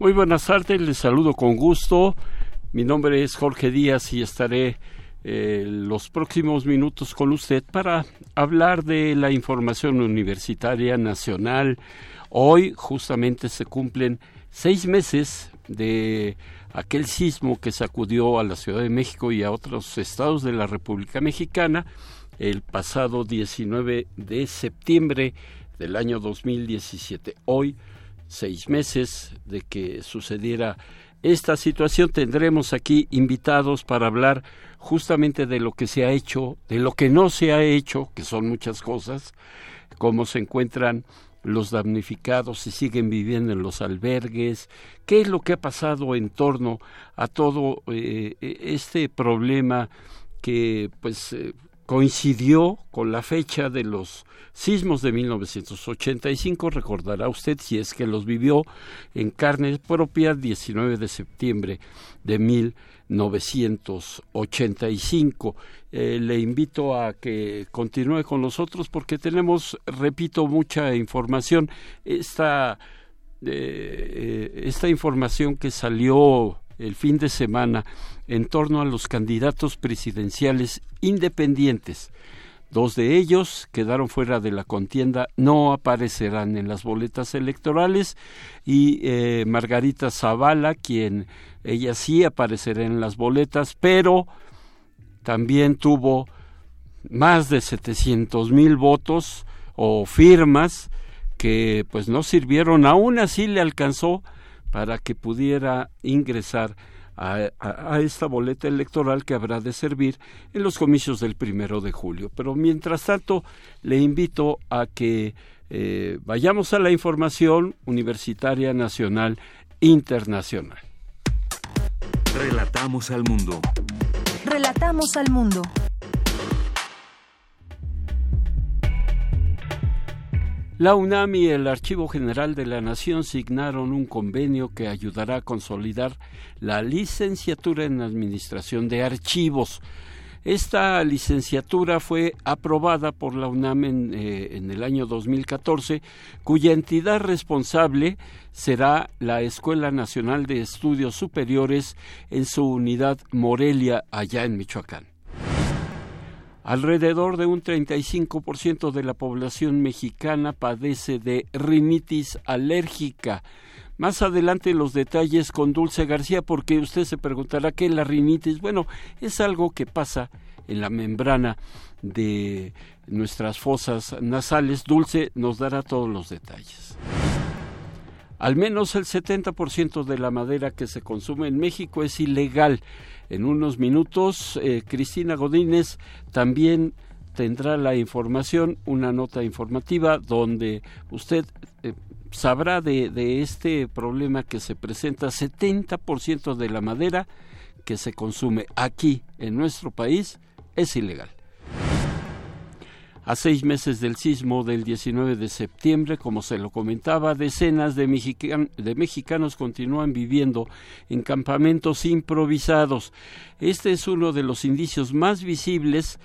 Muy buenas tardes, les saludo con gusto. Mi nombre es Jorge Díaz y estaré eh, los próximos minutos con usted para hablar de la información universitaria nacional. Hoy justamente se cumplen seis meses de aquel sismo que sacudió a la Ciudad de México y a otros estados de la República Mexicana el pasado 19 de septiembre del año 2017. Hoy seis meses de que sucediera esta situación tendremos aquí invitados para hablar justamente de lo que se ha hecho, de lo que no se ha hecho, que son muchas cosas, cómo se encuentran los damnificados, si siguen viviendo en los albergues, qué es lo que ha pasado en torno a todo eh, este problema que pues eh, coincidió con la fecha de los sismos de 1985, recordará usted si es que los vivió en carne propia 19 de septiembre de 1985. Eh, le invito a que continúe con nosotros porque tenemos, repito, mucha información. Esta, eh, esta información que salió el fin de semana en torno a los candidatos presidenciales independientes. Dos de ellos quedaron fuera de la contienda, no aparecerán en las boletas electorales y eh, Margarita Zavala, quien ella sí aparecerá en las boletas, pero también tuvo más de 700 mil votos o firmas que pues no sirvieron, aún así le alcanzó para que pudiera ingresar a, esta boleta electoral que habrá de servir en los comicios del primero de julio. Pero mientras tanto, le invito a que eh, vayamos a la información universitaria nacional internacional. Relatamos al mundo. Relatamos al mundo. La UNAM y el Archivo General de la Nación signaron un convenio que ayudará a consolidar la licenciatura en Administración de Archivos. Esta licenciatura fue aprobada por la UNAM en, eh, en, el año 2014, cuya entidad responsable será la Escuela Nacional de Estudios Superiores en su unidad Morelia, allá en Michoacán. Alrededor de un 35% de la población mexicana padece de rinitis alérgica. Más adelante los detalles con Dulce García porque usted se preguntará qué es la rinitis. Bueno, es algo que pasa en la membrana de nuestras fosas nasales. Dulce nos dará todos los detalles. Al menos el 70% de la madera que se consume en México es ilegal en unos minutos, eh, Cristina Godínez también tendrá la información, una nota informativa donde usted eh, sabrá de, de, este problema que se presenta. 70% de la madera que se consume aquí en nuestro país es ilegal. A seis meses del sismo del 19 de septiembre, como se lo comentaba, decenas de, mexicanos continúan viviendo en campamentos improvisados. Este es uno de los indicios más visibles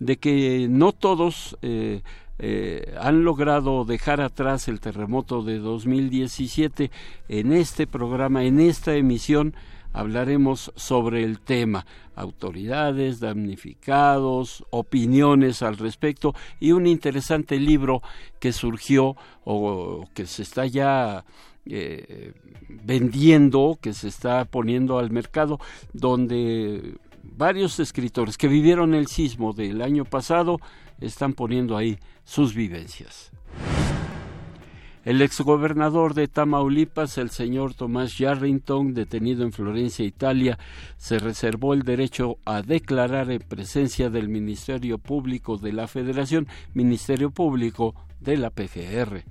de que no todos eh, eh, han logrado dejar atrás el terremoto de 2017 en este programa, en esta emisión hablaremos sobre el tema, autoridades, damnificados, opiniones al respecto y un interesante libro que surgió o que se está ya eh, vendiendo, que se está poniendo al mercado, donde varios escritores que vivieron el sismo del año pasado están poniendo ahí sus vivencias. El exgobernador de Tamaulipas, el señor Tomás Yarrington, detenido en Florencia, Italia, se reservó el derecho a declarar en presencia del Ministerio Público de la Federación, Ministerio Público de la PGR.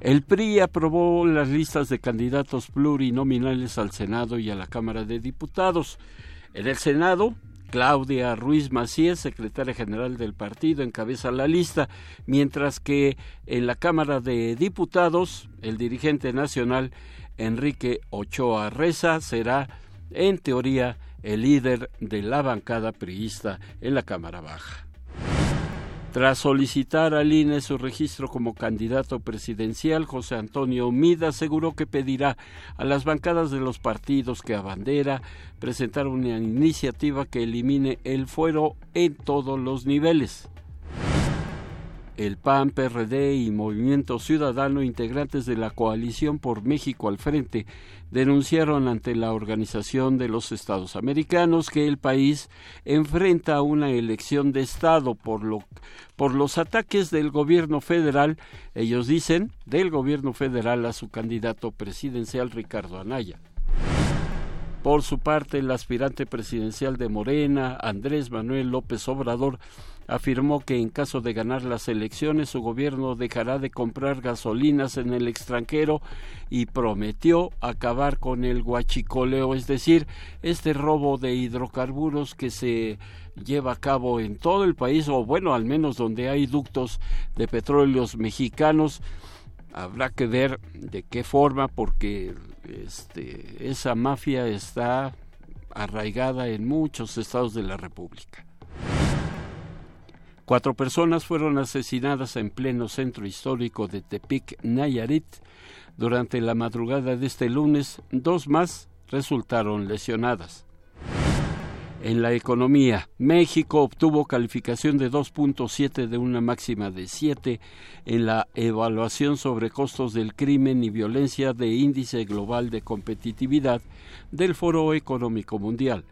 El PRI aprobó las listas de candidatos plurinominales al Senado y a la Cámara de Diputados. En el Senado, Claudia Ruiz Macías, secretaria general del partido, encabeza la lista, mientras que en la Cámara de Diputados, el dirigente nacional Enrique Ochoa Reza será, en teoría, el líder de la bancada priista en la Cámara Baja. Tras solicitar al INE su registro como candidato presidencial, José Antonio Mida aseguró que pedirá a las bancadas de los partidos que abandera presentar una iniciativa que elimine el fuero en todos los niveles el PAN, PRD y Movimiento Ciudadano, integrantes de la coalición por México al frente, denunciaron ante la Organización de los Estados Americanos que el país enfrenta una elección de Estado por, por los ataques del gobierno federal, ellos dicen, del gobierno federal a su candidato presidencial Ricardo Anaya. Por su parte, el aspirante presidencial de Morena, Andrés Manuel López Obrador, afirmó que en caso de ganar las elecciones su gobierno dejará de comprar gasolinas en el extranjero y prometió acabar con el guachicoleo, es decir, este robo de hidrocarburos que se lleva a cabo en todo el país o bueno, al menos donde hay ductos de petróleos mexicanos. Habrá que ver de qué forma porque este, esa mafia está arraigada en muchos estados de la República. Cuatro personas fueron asesinadas en pleno centro histórico de Tepic, Nayarit. Durante la madrugada de este lunes, dos más resultaron lesionadas. En la economía, México obtuvo calificación de 2.7 de una máxima de 7 en la evaluación sobre costos del crimen y violencia de Índice Global de Competitividad del Foro Económico Mundial.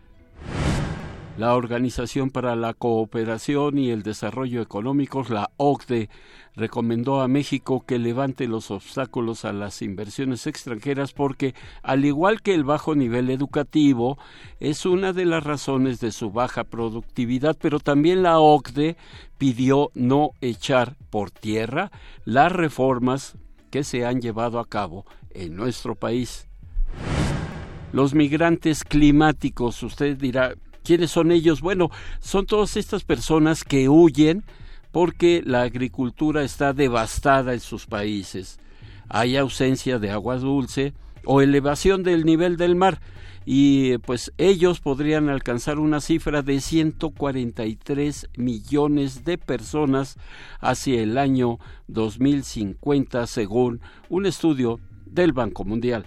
La Organización para la Cooperación y el Desarrollo Económicos, la OCDE, recomendó a México que levante los obstáculos a las inversiones extranjeras porque, al igual que el bajo nivel educativo, es una de las razones de su baja productividad, pero también la OCDE pidió no echar por tierra las reformas que se han llevado a cabo en nuestro país. Los migrantes climáticos, usted dirá, ¿Quiénes son ellos? Bueno, son todas estas personas que huyen porque la agricultura está devastada en sus países. Hay ausencia de agua dulce o elevación del nivel del mar y pues ellos podrían alcanzar una cifra de 143 millones de personas hacia el año 2050 según un estudio del Banco Mundial.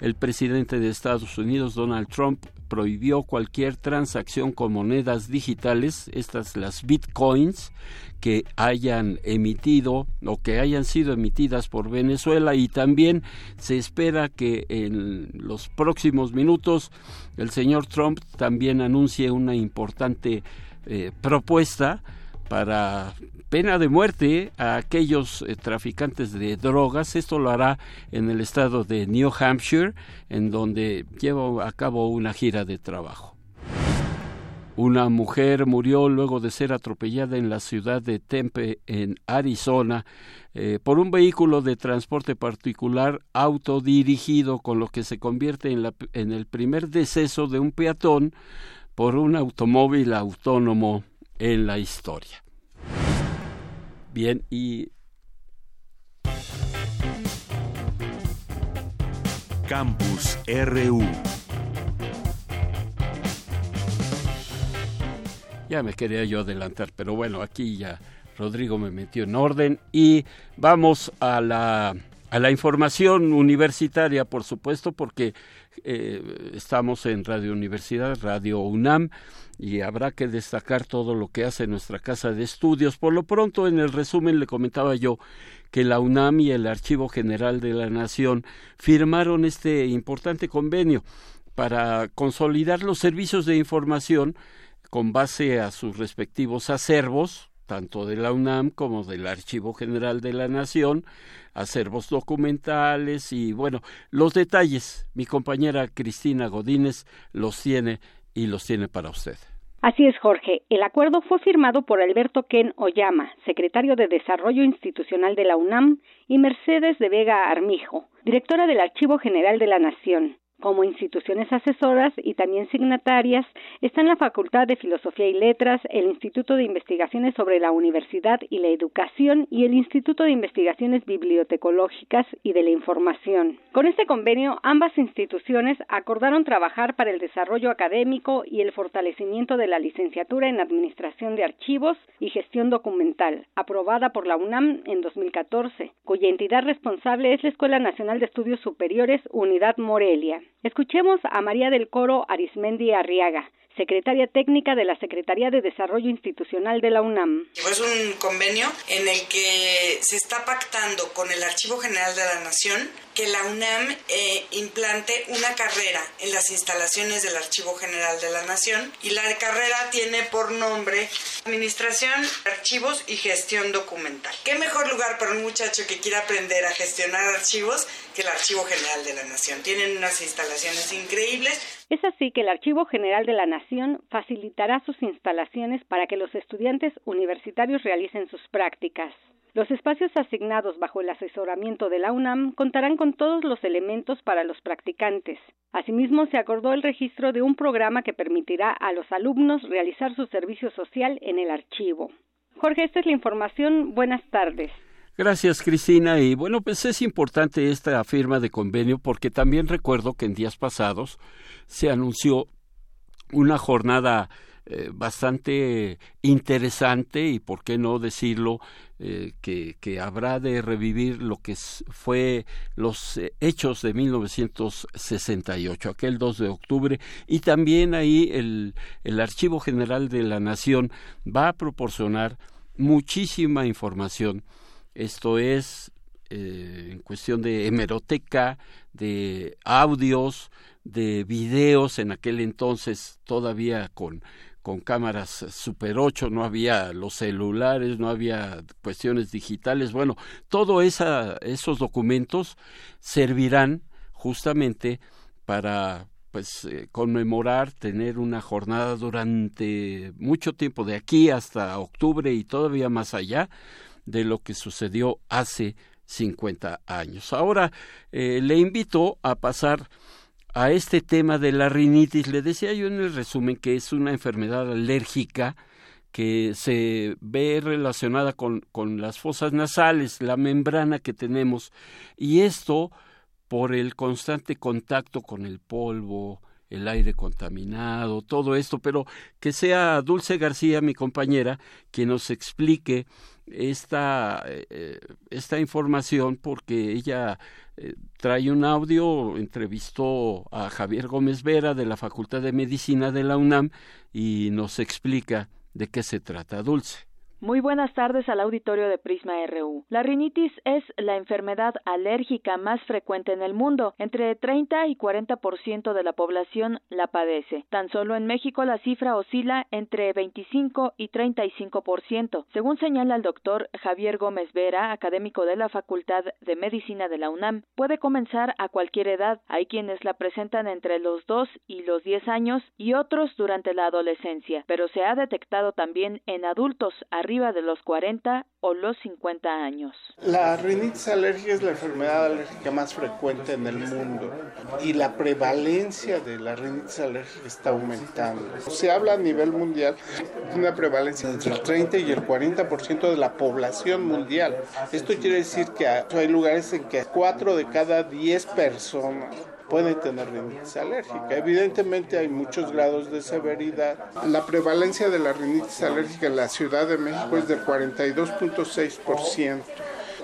El presidente de Estados Unidos, Donald Trump, prohibió cualquier transacción con monedas digitales, estas las bitcoins, que hayan emitido o que hayan sido emitidas por Venezuela. Y también se espera que en los próximos minutos el señor Trump también anuncie una importante eh, propuesta para pena de muerte a aquellos eh, traficantes de drogas. Esto lo hará en el estado de New Hampshire, en donde lleva a cabo una gira de trabajo. Una mujer murió luego de ser atropellada en la ciudad de Tempe, en Arizona, eh, por un vehículo de transporte particular autodirigido, con lo que se convierte en, en el primer deceso de un peatón por un automóvil autónomo en la historia. Bien, y... Campus RU. Ya me quería yo adelantar, pero bueno, aquí ya Rodrigo me metió en orden y vamos a la, a la información universitaria, por supuesto, porque eh, estamos en Radio Universidad, Radio UNAM, y habrá que destacar todo lo que hace nuestra casa de estudios. Por lo pronto, en el resumen le comentaba yo que la UNAM y el Archivo General de la Nación firmaron este importante convenio para consolidar los servicios de información con base a sus respectivos acervos, tanto de la UNAM como del Archivo General de la Nación, acervos documentales y bueno, los detalles, mi compañera Cristina Godínez los tiene y los tiene para usted. Así es, Jorge. El acuerdo fue firmado por Alberto Ken Oyama, secretario de Desarrollo Institucional de la UNAM, y Mercedes de Vega Armijo, directora del Archivo General de la Nación. Como instituciones asesoras y también signatarias están la Facultad de Filosofía y Letras, el Instituto de Investigaciones sobre la Universidad y la Educación y el Instituto de Investigaciones Bibliotecológicas y de la Información. Con este convenio, ambas instituciones acordaron trabajar para el desarrollo académico y el fortalecimiento de la licenciatura en Administración de Archivos y Gestión Documental, aprobada por la UNAM en 2014, cuya entidad responsable es la Escuela Nacional de Estudios Superiores Unidad Morelia. Escuchemos a María del Coro Arismendi Arriaga, secretaria técnica de la Secretaría de Desarrollo Institucional de la UNAM. Es un convenio en el que se está pactando con el Archivo General de la Nación que la UNAM eh, implante una carrera en las instalaciones del Archivo General de la Nación y la carrera tiene por nombre Administración, Archivos y Gestión Documental. ¿Qué mejor lugar para un muchacho que quiera aprender a gestionar archivos que el Archivo General de la Nación? Tienen unas instalaciones increíbles. Es así que el Archivo General de la Nación facilitará sus instalaciones para que los estudiantes universitarios realicen sus prácticas. Los espacios asignados bajo el asesoramiento de la UNAM contarán con todos los elementos para los practicantes. Asimismo, se acordó el registro de un programa que permitirá a los alumnos realizar su servicio social en el archivo. Jorge, esta es la información. Buenas tardes. Gracias, Cristina. Y bueno, pues es importante esta firma de convenio porque también recuerdo que en días pasados se anunció una jornada eh, bastante interesante y, por qué no decirlo, eh, que, que, habrá de revivir lo que fue los eh, hechos de 1968, aquel 2 de octubre, y también ahí el, el Archivo General de la Nación va a proporcionar muchísima información. Esto es en cuestión de hemeroteca, de audios, de videos, en aquel entonces todavía con con cámaras Super 8, no había los celulares, no había cuestiones digitales. Bueno, todos esos documentos servirán justamente para pues eh, conmemorar, tener una jornada durante mucho tiempo, de aquí hasta octubre y todavía más allá, de lo que sucedió hace 50 años. Ahora eh, le invito a pasar a este tema de la rinitis, le decía yo en el resumen que es una enfermedad alérgica que se ve relacionada con, con las fosas nasales, la membrana que tenemos, y esto por el constante contacto con el polvo, el aire contaminado, todo esto, pero que sea Dulce García, mi compañera, quien nos explique esta, eh, esta información porque ella eh, trae un audio, entrevistó a Javier Gómez Vera de la Facultad de Medicina de la UNAM y nos explica de qué se trata. Dulce. Muy buenas tardes al auditorio de Prisma RU. La rinitis es la enfermedad alérgica más frecuente en el mundo. Entre 30 y 40% de la población la padece. Tan solo en México la cifra oscila entre 25 y 35%. Según señala el doctor Javier Gómez Vera, académico de la Facultad de Medicina de la UNAM, puede comenzar a cualquier edad. Hay quienes la presentan entre los 2 y los 10 años y otros durante la adolescencia, pero se ha detectado también en adultos arriba de los 40 o los 50 años. La rinitis alérgica es la enfermedad alérgica más frecuente en el mundo y la prevalencia de la rinitis alérgica está aumentando. Se habla a nivel mundial de una prevalencia entre el 30 y el 40% de la población mundial. Esto quiere decir que hay lugares en que 4 de cada 10 personas pueden tener rinitis alérgica. Evidentemente hay muchos grados de severidad. La prevalencia de la rinitis alérgica en la Ciudad de México es del 42.6%.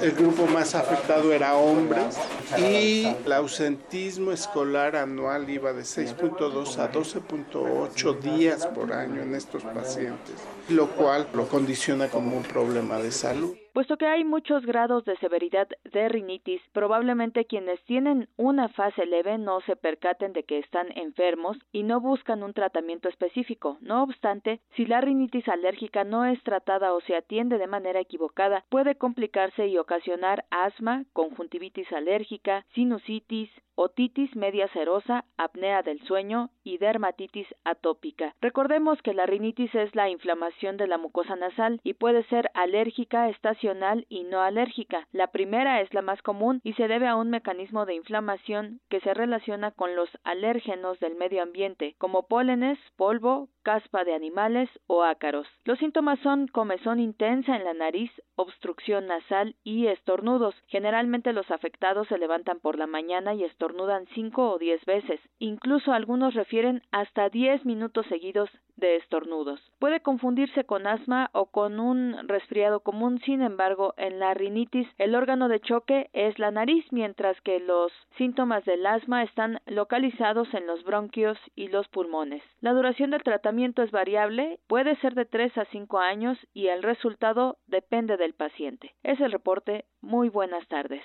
El grupo más afectado era hombres y el ausentismo escolar anual iba de 6.2 a 12.8 días por año en estos pacientes, lo cual lo condiciona como un problema de salud. Puesto que hay muchos grados de severidad de rinitis, probablemente quienes tienen una fase leve no se percaten de que están enfermos y no buscan un tratamiento específico. No obstante, si la rinitis alérgica no es tratada o se atiende de manera equivocada, puede complicarse y ocasionar asma, conjuntivitis alérgica, sinusitis, otitis media serosa, apnea del sueño y dermatitis atópica. Recordemos que la rinitis es la inflamación de la mucosa nasal y puede ser alérgica, estacional y no alérgica. La primera es la más común y se debe a un mecanismo de inflamación que se relaciona con los alérgenos del medio ambiente, como pólenes, polvo, caspa de animales o ácaros. Los síntomas son comezón intensa en la nariz, obstrucción nasal y estornudos. Generalmente los afectados se levantan por la mañana y estornudan 5 o 10 veces. Incluso algunos refieren hasta 10 minutos seguidos de estornudos. Puede confundirse con asma o con un resfriado común, sin embargo, en la rinitis el órgano de choque es la nariz, mientras que los síntomas del asma están localizados en los bronquios y los pulmones. La duración del tratamiento es variable, puede ser de 3 a 5 años y el resultado depende del paciente. Es el reporte. Muy buenas tardes.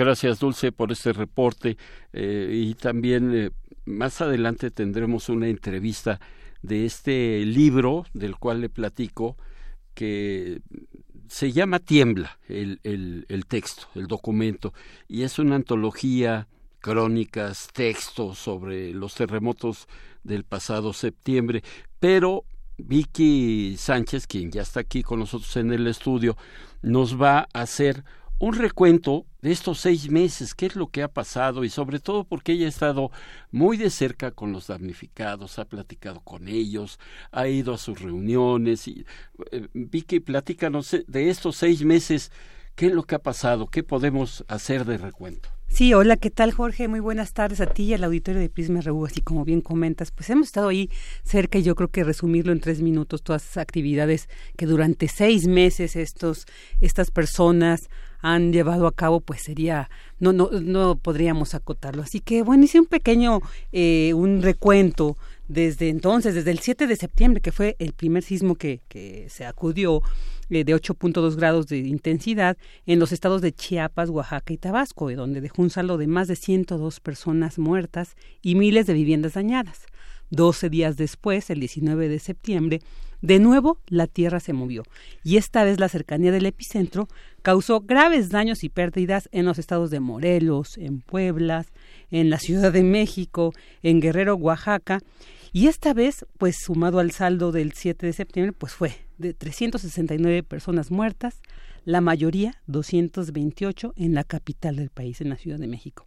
Gracias, Dulce, por este reporte. Eh, y también eh, más adelante tendremos una entrevista de este libro del cual le platico que se llama Tiembla el, el, el texto, el documento, y es una antología, crónicas, textos sobre los terremotos del pasado septiembre, pero Vicky Sánchez, quien ya está aquí con nosotros en el estudio, nos va a hacer un recuento de estos seis meses, qué es lo que ha pasado y sobre todo porque ella ha estado muy de cerca con los damnificados, ha platicado con ellos, ha ido a sus reuniones y eh, Vicky, platícanos de estos seis meses, qué es lo que ha pasado, qué podemos hacer de recuento. Sí, hola, ¿qué tal Jorge? Muy buenas tardes a ti y al auditorio de Prisma RU, así como bien comentas, pues hemos estado ahí cerca y yo creo que resumirlo en tres minutos, todas esas actividades que durante seis meses estos, estas personas han llevado a cabo, pues sería, no, no, no podríamos acotarlo. Así que bueno, hice un pequeño, eh, un recuento desde entonces, desde el 7 de septiembre, que fue el primer sismo que, que se acudió eh, de 8.2 grados de intensidad en los estados de Chiapas, Oaxaca y Tabasco, donde dejó un saldo de más de 102 personas muertas y miles de viviendas dañadas. Doce días después, el 19 de septiembre, de nuevo, la Tierra se movió y esta vez la cercanía del epicentro causó graves daños y pérdidas en los estados de Morelos, en Puebla, en la Ciudad de México, en Guerrero, Oaxaca. Y esta vez, pues sumado al saldo del 7 de septiembre, pues fue de 369 personas muertas, la mayoría 228 en la capital del país, en la Ciudad de México.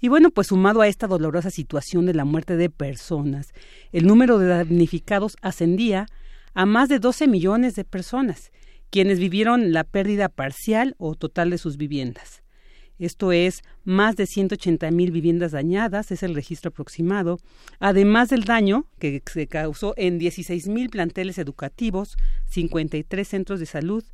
Y bueno, pues sumado a esta dolorosa situación de la muerte de personas, el número de damnificados ascendía más de 12 millones de personas, quienes vivieron la pérdida parcial o total de sus viviendas. Esto es más de 180 mil viviendas dañadas, es el registro aproximado, además del daño que se causó en 16 mil planteles educativos, 53 centros de salud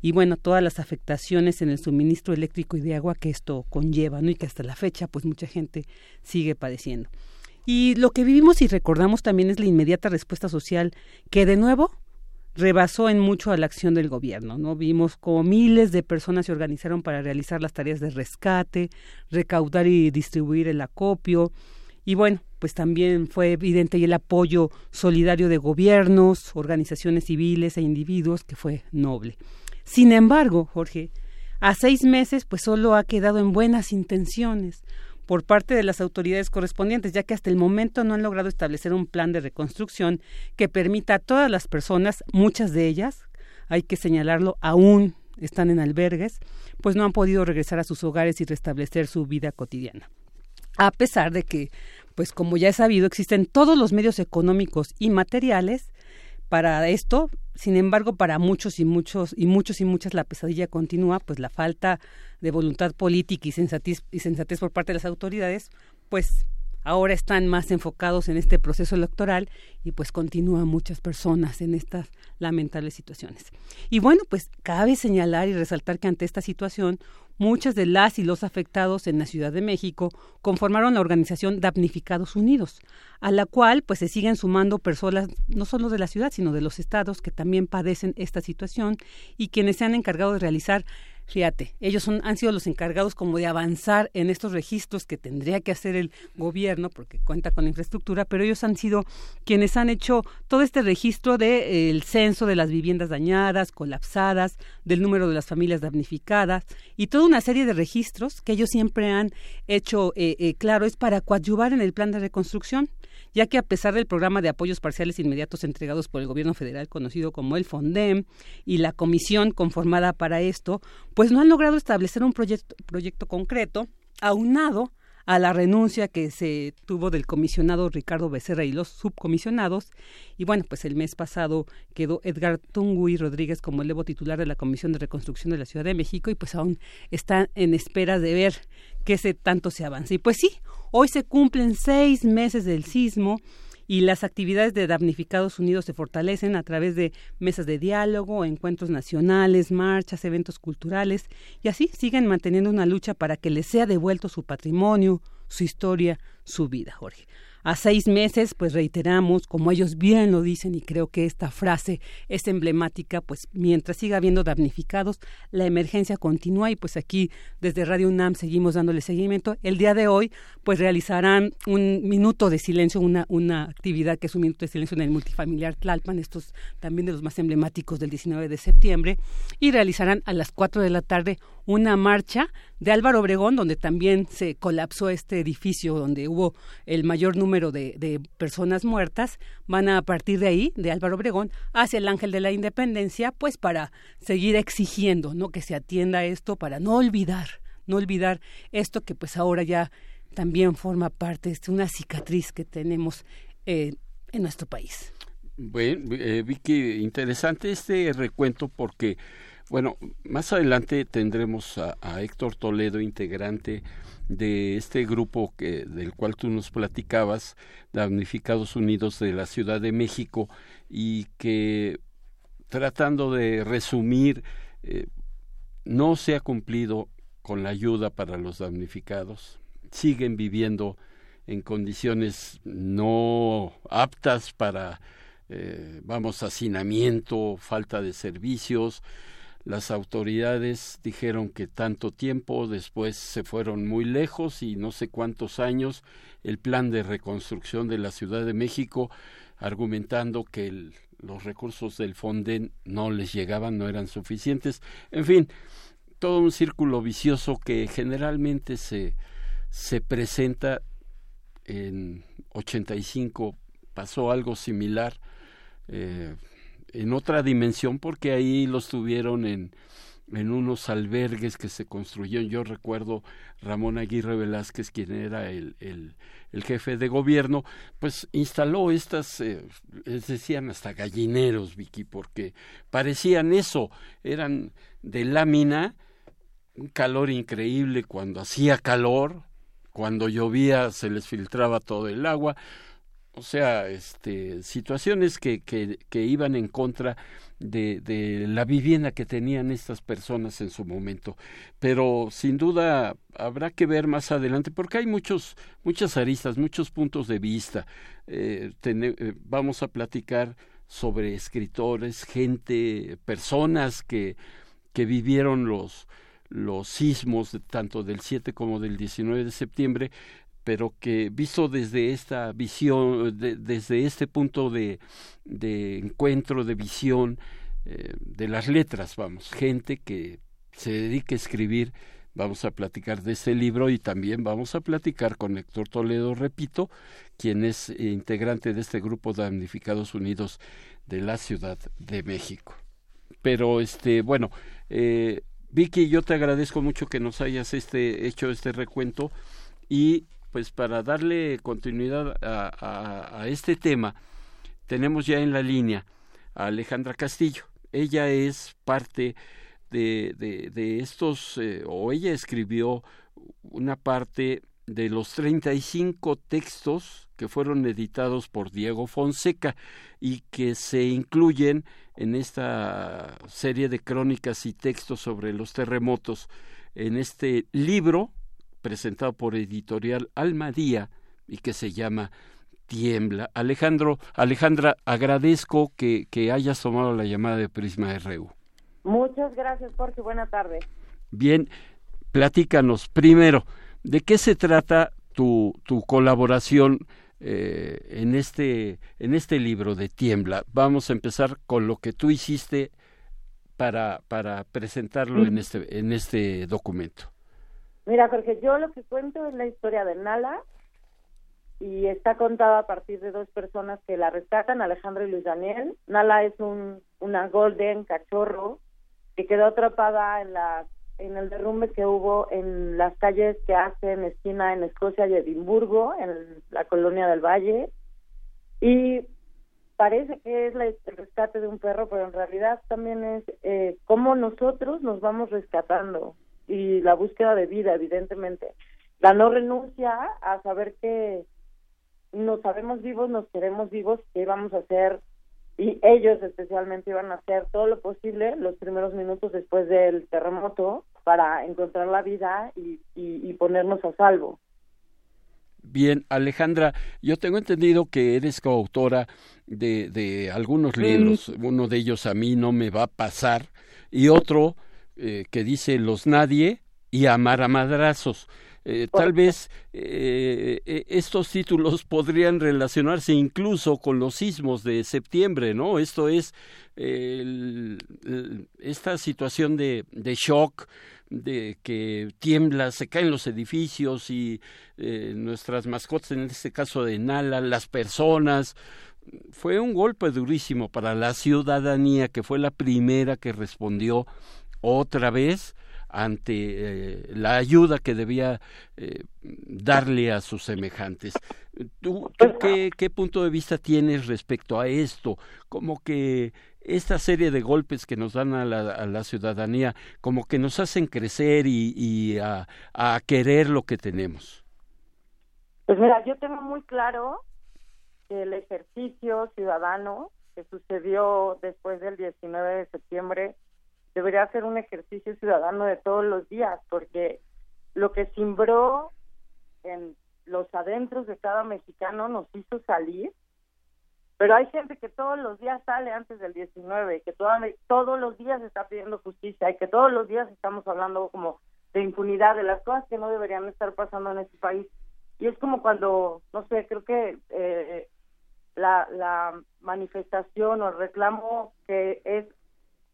y bueno, todas las afectaciones en el suministro eléctrico y de agua que esto conlleva, ¿no? Y que hasta la fecha pues mucha gente sigue padeciendo. Y lo que vivimos y recordamos también es la inmediata respuesta social que de nuevo rebasó en mucho a la acción del gobierno, ¿no? Vimos como miles de personas se organizaron para realizar las tareas de rescate, recaudar y distribuir el acopio y bueno, pues también fue evidente el apoyo solidario de gobiernos, organizaciones civiles e individuos que fue noble. Sin embargo, Jorge, a seis meses pues solo ha quedado en buenas intenciones por parte de las autoridades correspondientes, ya que hasta el momento no han logrado establecer un plan de reconstrucción que permita a todas las personas, muchas de ellas, hay que señalarlo, aún están en albergues, pues no han podido regresar a sus hogares y restablecer su vida cotidiana. A pesar de que, pues como ya he sabido, existen todos los medios económicos y materiales para esto, sin embargo, para muchos y muchos y muchos y muchas la pesadilla continúa, pues la falta de voluntad política y sensatez, y sensatez por parte de las autoridades, pues ahora están más enfocados en este proceso electoral y pues continúan muchas personas en estas lamentables situaciones. Y bueno, pues cabe señalar y resaltar que ante esta situación muchas de las y los afectados en la Ciudad de México conformaron la organización Damnificados Unidos, a la cual pues se siguen sumando personas no solo de la ciudad, sino de los estados que también padecen esta situación y quienes se han encargado de realizar Fíjate, ellos son, han sido los encargados como de avanzar en estos registros que tendría que hacer el gobierno porque cuenta con infraestructura, pero ellos han sido quienes han hecho todo este registro del de, censo de las viviendas dañadas, colapsadas, del número de las familias damnificadas y toda una serie de registros que ellos siempre han hecho eh, eh, claro es para coadyuvar en el plan de reconstrucción ya que a pesar del programa de apoyos parciales inmediatos entregados por el gobierno federal conocido como el FONDEM y la comisión conformada para esto, pues no han logrado establecer un proyecto, proyecto concreto aunado a la renuncia que se tuvo del comisionado Ricardo Becerra y los subcomisionados. Y bueno, pues el mes pasado quedó Edgar Tungui Rodríguez como el nuevo titular de la Comisión de Reconstrucción de la Ciudad de México y pues aún están en espera de ver qué se tanto se avance. Y pues sí, Hoy se cumplen seis meses del sismo y las actividades de Damnificados Unidos se fortalecen a través de mesas de diálogo, encuentros nacionales, marchas, eventos culturales y así siguen manteniendo una lucha para que les sea devuelto su patrimonio, su historia, su vida, Jorge a seis meses, pues reiteramos, como ellos bien lo dicen, y creo que esta frase es emblemática, pues mientras siga habiendo damnificados, la emergencia continúa y pues aquí desde Radio UNAM seguimos dándole seguimiento. El día de hoy, pues realizarán un minuto de silencio, una, una actividad que es un minuto de silencio en el multifamiliar Tlalpan, estos también de los más emblemáticos del 19 de septiembre, y realizarán a las cuatro de la tarde una marcha de Álvaro Obregón, donde también se colapsó este edificio, donde hubo el mayor número de, personas muertas, van a partir de ahí, de Álvaro Obregón, hacia el Ángel de la Independencia, pues para seguir exigiendo, ¿no? Que se atienda esto, para no olvidar, no olvidar esto que pues ahora ya también forma parte de una cicatriz que tenemos eh, en nuestro país. Bueno, eh, Vicky, interesante este recuento porque bueno, más adelante tendremos a, Héctor Toledo, integrante de este grupo que, del cual tú nos platicabas, Damnificados Unidos de la Ciudad de México, y que tratando de resumir, eh, no se ha cumplido con la ayuda para los damnificados, siguen viviendo en condiciones no aptas para, eh, vamos, hacinamiento, falta de servicios, las autoridades dijeron que tanto tiempo, después se fueron muy lejos y no sé cuántos años el plan de reconstrucción de la Ciudad de México, argumentando que los recursos del Fonden no les llegaban, no eran suficientes. En fin, todo un círculo vicioso que generalmente se, se presenta en 85 pasó algo similar. Eh, en otra dimensión porque ahí los tuvieron en, en unos albergues que se construyeron. Yo recuerdo Ramón Aguirre Velázquez, quien era el, el, jefe de gobierno, pues instaló estas, eh, decían hasta gallineros, Vicky, porque parecían eso, eran de lámina, un calor increíble cuando hacía calor, cuando llovía se les filtraba todo el agua, o sea, este, situaciones que, que, que iban en contra de, de, la vivienda que tenían estas personas en su momento. Pero sin duda habrá que ver más adelante, porque hay muchos, muchas aristas, muchos puntos de vista. Eh, eh, vamos a platicar sobre escritores, gente, personas que, que vivieron los, los sismos tanto del 7 como del 19 de septiembre, pero que visto desde esta visión, desde este punto de, encuentro, de visión eh, de las letras, vamos, gente que se dedique a escribir, vamos a platicar de este libro y también vamos a platicar con Héctor Toledo, repito, quien es integrante de este grupo de Damnificados Unidos de la Ciudad de México. Pero este, bueno, eh, Vicky, yo te agradezco mucho que nos hayas este, hecho este recuento y pues para darle continuidad a, este tema, tenemos ya en la línea a Alejandra Castillo. Ella es parte de, estos, eh, o ella escribió una parte de los 35 textos que fueron editados por Diego Fonseca y que se incluyen en esta serie de crónicas y textos sobre los terremotos en este libro presentado por Editorial Almadía y que se llama Tiembla. Alejandro, Alejandra, agradezco que, que hayas tomado la llamada de Prisma RU. Muchas gracias, Jorge. Buena tarde. Bien, platícanos primero, ¿de qué se trata tu, tu colaboración eh, en, este, en este libro de Tiembla? Vamos a empezar con lo que tú hiciste para, para presentarlo en este, en este documento. Mira, Jorge, yo lo que cuento es la historia de Nala y está contada a partir de dos personas que la rescatan, Alejandro y Luis Daniel. Nala es un, una golden cachorro que quedó atrapada en la en el derrumbe que hubo en las calles que hacen esquina en Escocia y Edimburgo, en la colonia del Valle. Y parece que es el rescate de un perro, pero en realidad también es eh, cómo nosotros nos vamos rescatando y la búsqueda de vida, evidentemente. La no renuncia a saber que nos sabemos vivos, nos queremos vivos, que vamos a hacer y ellos especialmente iban a hacer todo lo posible los primeros minutos después del terremoto para encontrar la vida y, y, ponernos a salvo. Bien, Alejandra, yo tengo entendido que eres coautora de, de algunos libros. Uno de ellos a mí no me va a pasar y otro eh, que dice Los Nadie y Amar a Madrazos. Eh, tal vez eh, eh, estos títulos podrían relacionarse incluso con los sismos de septiembre, ¿no? Esto es esta situación de, de, shock, de que tiembla, se caen los edificios y nuestras mascotas, en este caso de Nala, las personas, fue un golpe durísimo para la ciudadanía que fue la primera que respondió otra vez ante eh, la ayuda que debía eh, darle a sus semejantes. ¿Tú, qué, qué, punto de vista tienes respecto a esto? Como que esta serie de golpes que nos dan a la, a la ciudadanía, como que nos hacen crecer y, y a, a querer lo que tenemos. Pues mira, yo tengo muy claro que el ejercicio ciudadano que sucedió después del 19 de septiembre debería ser un ejercicio ciudadano de todos los días, porque lo que simbró en los adentros de cada mexicano nos hizo salir, pero hay gente que todos los días sale antes del 19, que todos los días está pidiendo justicia y que todos los días estamos hablando como de impunidad, de las cosas que no deberían estar pasando en este país. Y es como cuando, no sé, creo que eh, la, la manifestación o el reclamo que es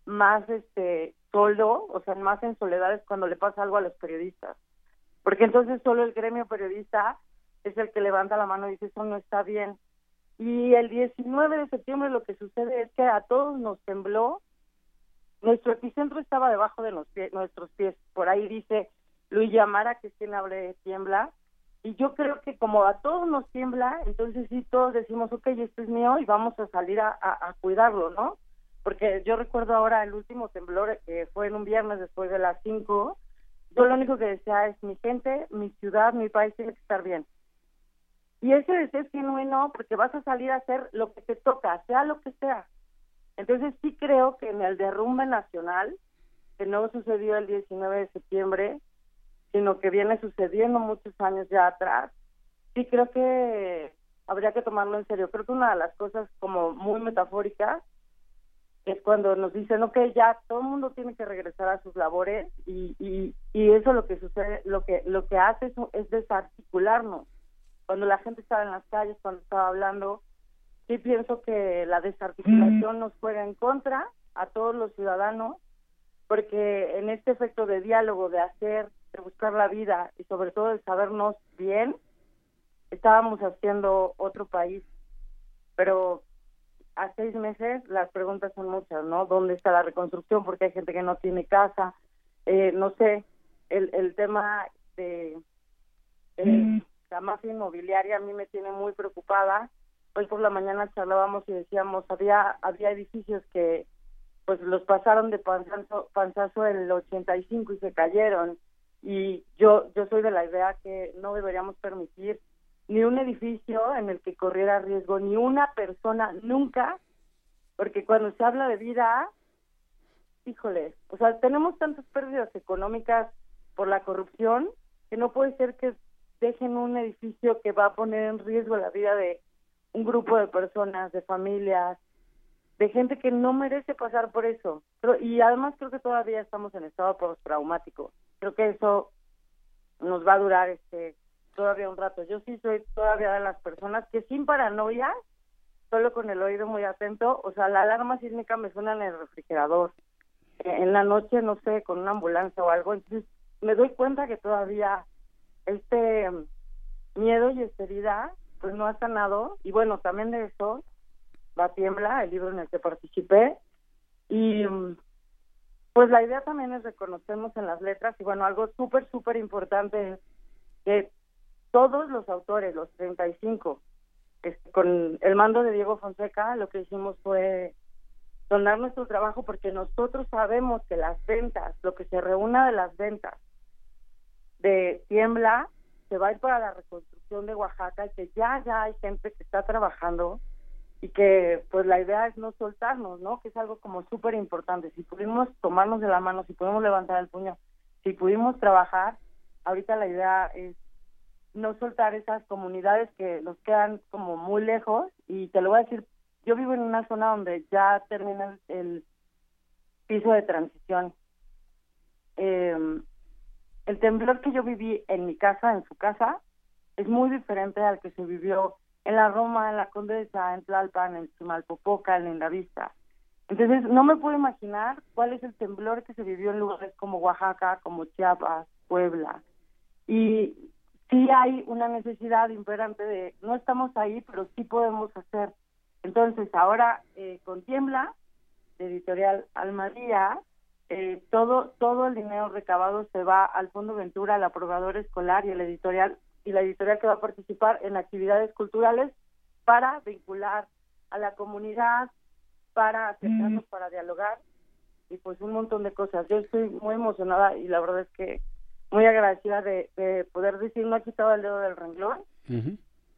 más este solo, o sea, más en soledad es cuando le pasa algo a los periodistas. Porque entonces solo el gremio periodista es el que levanta la mano y dice, eso no está bien. Y el 19 de septiembre lo que sucede es que a todos nos tembló. Nuestro epicentro estaba debajo de nuestros pies. Por ahí dice Luis Yamara, que es quien habla tiembla. Y yo creo que como a todos nos tiembla, entonces sí todos decimos, ok, esto es mío y vamos a salir a, a cuidarlo, ¿no? Porque yo recuerdo ahora el último temblor que fue en un viernes después de las 5, yo lo único que decía es mi gente, mi ciudad, mi país tiene que estar bien. Y ese deseo es genuino porque vas a salir a hacer lo que te toca, sea lo que sea. Entonces sí creo que en el derrumbe nacional, que no sucedió el 19 de septiembre, sino que viene sucediendo muchos años ya atrás, sí creo que habría que tomarlo en serio. Creo que una de las cosas como muy metafóricas es cuando nos dicen, ok, ya todo el mundo tiene que regresar a sus labores y, y, y eso lo que sucede, lo que, lo que hace es, es desarticularnos. Cuando la gente estaba en las calles, cuando estaba hablando, sí pienso que la desarticulación nos juega en contra a todos los ciudadanos, porque en este efecto de diálogo, de hacer, de buscar la vida y sobre todo de sabernos bien, estábamos haciendo otro país. Pero a seis meses las preguntas son muchas, ¿no? ¿Dónde está la reconstrucción? Porque hay gente que no tiene casa, eh, no sé, el, el tema de mm. la mafia inmobiliaria a mí me tiene muy preocupada. Hoy por la mañana charlábamos y decíamos, había, había edificios que pues los pasaron de panzazo, panzazo el 85 y se cayeron. y yo yo soy de la idea que no deberíamos permitir ni un edificio en el que corriera riesgo ni una persona nunca porque cuando se habla de vida híjole o sea tenemos tantas pérdidas económicas por la corrupción que no puede ser que dejen un edificio que va a poner en riesgo la vida de un grupo de personas, de familias, de gente que no merece pasar por eso. Pero, y además creo que todavía estamos en estado postraumático. Creo que eso nos va a durar este todavía un rato. Yo sí soy todavía de las personas que sin paranoia, solo con el oído muy atento, o sea, la alarma sísmica me suena en el refrigerador. En la noche, no sé, con una ambulancia o algo, entonces me doy cuenta que todavía este miedo y esterilidad pues no ha sanado y bueno, también de eso va Tiembla, el libro en el que participé y pues la idea también es reconocernos en las letras y bueno, algo súper, súper importante es que todos los autores, los 35, este, con el mando de Diego Fonseca, lo que hicimos fue donar nuestro trabajo porque nosotros sabemos que las ventas, lo que se reúna de las ventas de Tiembla se va a ir para la reconstrucción de Oaxaca y que ya ya hay gente que está trabajando y que pues la idea es no soltarnos, ¿no? Que es algo como súper importante. Si pudimos tomarnos de la mano, si pudimos levantar el puño, si pudimos trabajar, ahorita la idea es no soltar esas comunidades que nos quedan como muy lejos y te lo voy a decir, yo vivo en una zona donde ya termina el, piso de transición. Eh, el temblor que yo viví en mi casa, en su casa, es muy diferente al que se vivió en la Roma, en la Condesa, en Tlalpan, en Chimalpopoca, en la Vista. Entonces, no me puedo imaginar cuál es el temblor que se vivió en lugares como Oaxaca, como Chiapas, Puebla. Y sí hay una necesidad imperante de, no estamos ahí, pero sí podemos hacer. Entonces, ahora eh, con Tiembla, de editorial Almadía, eh, todo todo el dinero recabado se va al Fondo Ventura, al aprobador escolar y el editorial y la editorial que va a participar en actividades culturales para vincular a la comunidad, para acercarnos, mm. para dialogar y pues un montón de cosas. Yo estoy muy emocionada y la verdad es que muy agradecida de, poder decir no ha quitado el dedo del renglón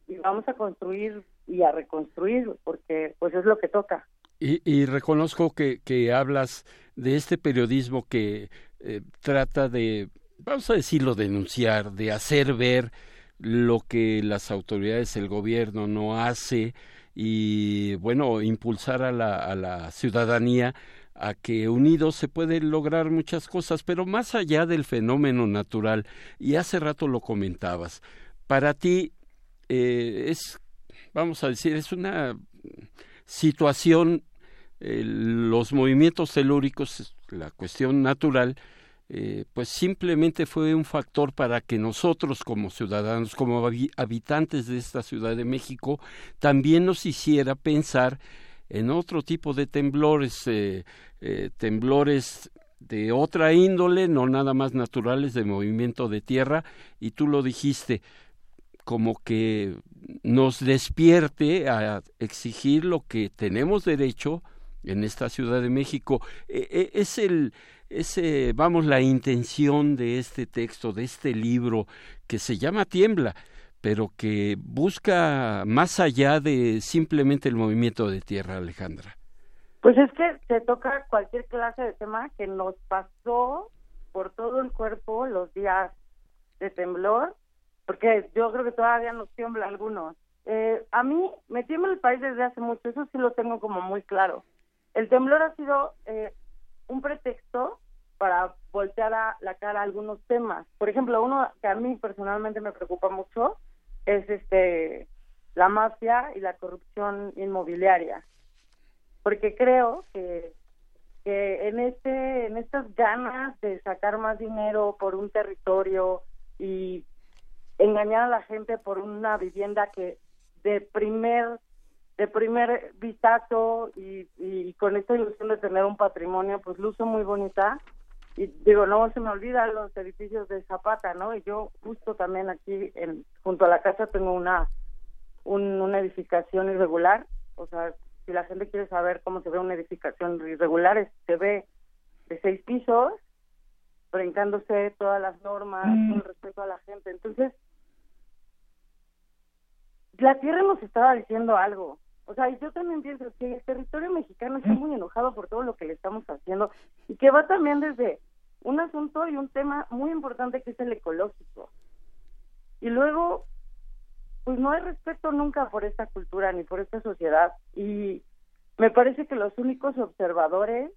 y vamos a construir y a reconstruir porque pues es lo que toca. Y, reconozco que, que, hablas de este periodismo que eh, trata de, vamos a decirlo, denunciar, de hacer ver lo que las autoridades, el gobierno no hace y, bueno, impulsar a la, a la ciudadanía a que unidos se pueden lograr muchas cosas, pero más allá del fenómeno natural, y hace rato lo comentabas, para ti eh, es, vamos a decir, es una situación los movimientos telúricos, la cuestión natural, eh, pues simplemente fue un factor para que nosotros como ciudadanos, como habitantes de esta Ciudad de México, también nos hiciera pensar en otro tipo de temblores, eh, eh, temblores de otra índole, no nada más naturales, de movimiento de tierra, y tú lo dijiste, como que nos despierte a exigir lo que tenemos derecho en esta Ciudad de México. E, e, es el, ese, vamos, la intención de este texto, de este libro, que se llama Tiembla, pero que busca más allá de simplemente el movimiento de tierra, Alejandra. Pues es que se toca cualquier clase de tema que nos pasó por todo el cuerpo los días de temblor, porque yo creo que todavía nos tiembla algunos. Eh, a mí me tiembla el país desde hace mucho, eso sí lo tengo como muy claro. El temblor ha sido eh, un pretexto para voltear a la cara a algunos temas. Por ejemplo, uno que a mí personalmente me preocupa mucho es este la mafia y la corrupción inmobiliaria. Porque creo que, que en este en estas ganas de sacar más dinero por un territorio y engañar a la gente por una vivienda que de primer de primer vistazo y, y con esta ilusión de tener un patrimonio, pues luce muy bonita. Y digo, no se me olvidan los edificios de Zapata, ¿no? Y yo justo también aquí, en, junto a la casa, tengo una, una edificación irregular. O sea, si la gente quiere saber cómo se ve una edificación irregular, se ve de seis pisos brincándose todas las normas, con respeto a la gente. Entonces, la tierra nos estaba diciendo algo. O sea, yo también pienso que el territorio mexicano está muy enojado por todo lo que le estamos haciendo y que va también desde un asunto y un tema muy importante que es el ecológico. Y luego, pues no hay respeto nunca por esta cultura ni por esta sociedad. Y me parece que los únicos observadores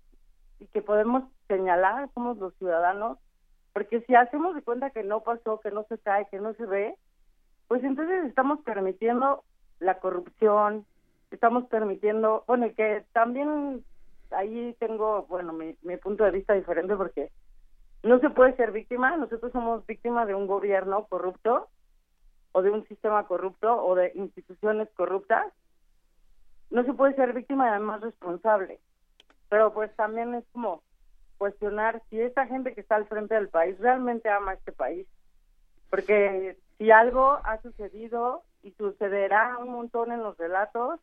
y que podemos señalar somos los ciudadanos, porque si hacemos de cuenta que no pasó, que no se cae, que no se ve, pues entonces estamos permitiendo la corrupción, estamos permitiendo, bueno, y que también ahí tengo, bueno, mi, mi punto de vista diferente porque no se puede ser víctima, nosotros somos víctimas de un gobierno corrupto o de un sistema corrupto o de instituciones corruptas. No se puede ser víctima y además responsable. Pero pues también es como cuestionar si esa gente que está al frente del país realmente ama este país. Porque si algo ha sucedido y sucederá un montón en los relatos,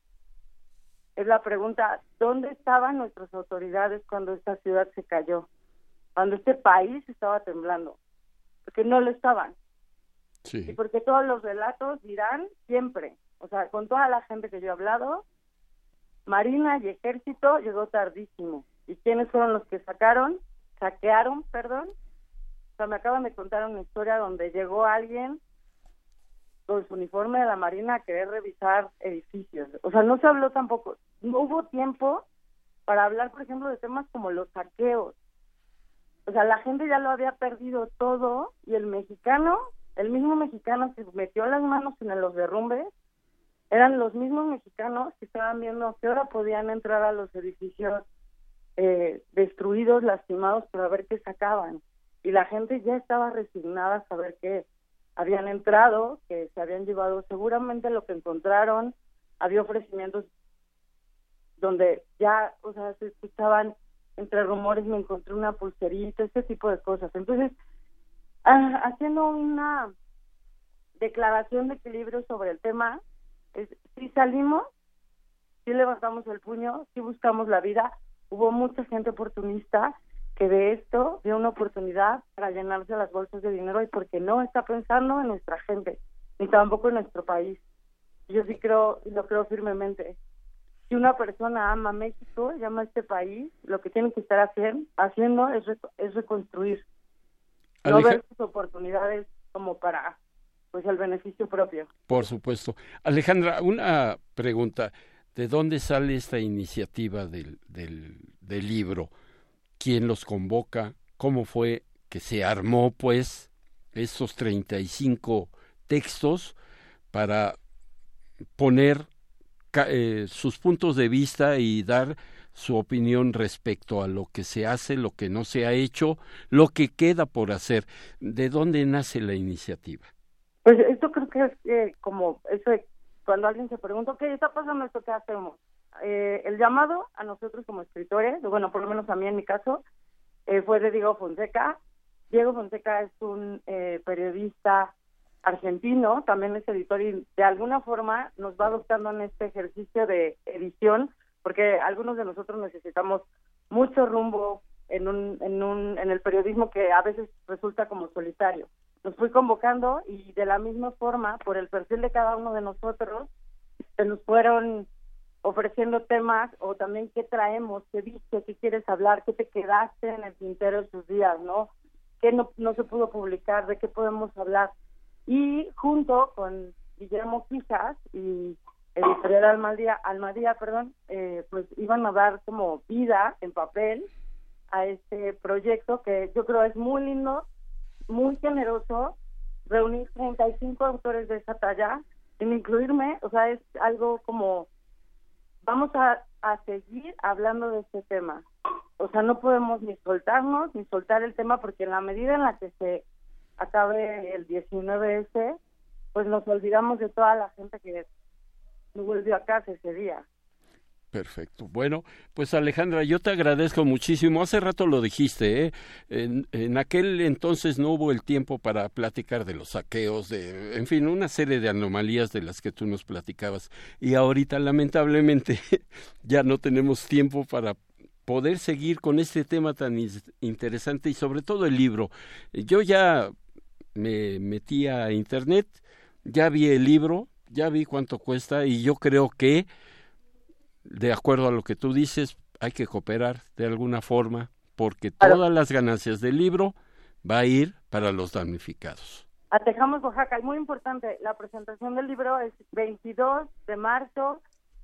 es la pregunta, ¿dónde estaban nuestras autoridades cuando esta ciudad se cayó? cuando este país estaba temblando, porque no lo estaban. Sí. Y porque todos los relatos dirán siempre, o sea, con toda la gente que yo he hablado, Marina y Ejército llegó tardísimo. ¿Y quiénes fueron los que sacaron? Saquearon, perdón. O sea, me acaban de contar una historia donde llegó alguien con su uniforme de la Marina a querer revisar edificios. O sea, no se habló tampoco, no hubo tiempo para hablar, por ejemplo, de temas como los saqueos. O sea, la gente ya lo había perdido todo y el mexicano, el mismo mexicano que metió las manos en los derrumbes, eran los mismos mexicanos que estaban viendo a qué hora podían entrar a los edificios eh, destruidos, lastimados, para ver qué sacaban. Y la gente ya estaba resignada a saber que habían entrado, que se habían llevado seguramente lo que encontraron, había ofrecimientos donde ya, o sea, se escuchaban entre rumores me encontré una pulserita, este tipo de cosas. Entonces, ah, haciendo una declaración de equilibrio sobre el tema, es, si salimos, si levantamos el puño, si buscamos la vida, hubo mucha gente oportunista que de esto vio una oportunidad para llenarse las bolsas de dinero y porque no está pensando en nuestra gente, ni tampoco en nuestro país. Yo sí creo, y lo creo firmemente, si una persona ama México y ama este país, lo que tiene que estar haciendo, haciendo es, es reconstruir. No ver sus oportunidades como para pues el beneficio propio. Por supuesto. Alejandra, una pregunta. ¿De dónde sale esta iniciativa del, del, del libro? ¿Quién los convoca? ¿Cómo fue que se armó, pues, esos 35 textos para poner eh, sus puntos de vista y dar su opinión respecto a lo que se hace, lo que no se ha hecho, lo que queda por hacer. ¿De dónde nace la iniciativa? Pues esto creo que es eh, como eso cuando alguien se pregunta, ¿qué está pasando esto? ¿Qué hacemos? Eh, el llamado a nosotros como escritores, bueno, por lo menos a mí en mi caso, fue de Diego Fonseca. Diego Fonseca es un periodista argentino, también es editor y de alguna forma nos va adoptando en este ejercicio de edición, porque algunos de nosotros necesitamos mucho rumbo en un, en un, en el periodismo que a veces resulta como solitario. Nos fui convocando y de la misma forma, por el perfil de cada uno de nosotros, se nos fueron ofreciendo temas o también qué traemos, qué viste, qué quieres hablar, qué te quedaste en el tintero de sus días, ¿no? ¿Qué no, no se pudo publicar? ¿De qué podemos hablar? y junto con Guillermo Quijas y editorial Almadía, Almadía perdón, eh, pues iban a dar como vida en papel a este proyecto que yo creo es muy lindo, muy generoso, reunir 35 autores de esa talla, sin incluirme, o sea, es algo como, vamos a, a seguir hablando de este tema. O sea, no podemos ni soltarnos, ni soltar el tema, porque en la medida en la que se acabe el 19S, pues nos olvidamos de toda la gente que no volvió a casa ese día. Perfecto. Bueno, pues Alejandra, yo te agradezco muchísimo. Hace rato lo dijiste, ¿eh? en, aquel entonces no hubo el tiempo para platicar de los saqueos, de, en fin, una serie de anomalías de las que tú nos platicabas. Y ahorita, lamentablemente, ya no tenemos tiempo para poder seguir con este tema tan interesante y sobre todo el libro. Yo ya me metí a internet, ya vi el libro, ya vi cuánto cuesta y yo creo que, de acuerdo a lo que tú dices, hay que cooperar de alguna forma porque todas las ganancias del libro va a ir para los damnificados. A Tejamos, Oaxaca, y muy importante, la presentación del libro es 22 de marzo,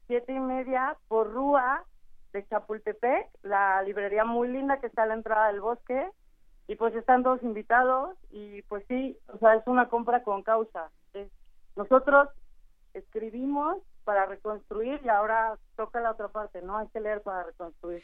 siete y media, por Rúa de Chapultepec, la librería muy linda que está a la entrada del bosque, y pues están todos invitados, y pues sí, o sea, es una compra con causa. nosotros escribimos para reconstruir y ahora toca la otra parte, ¿no? Hay que leer para reconstruir.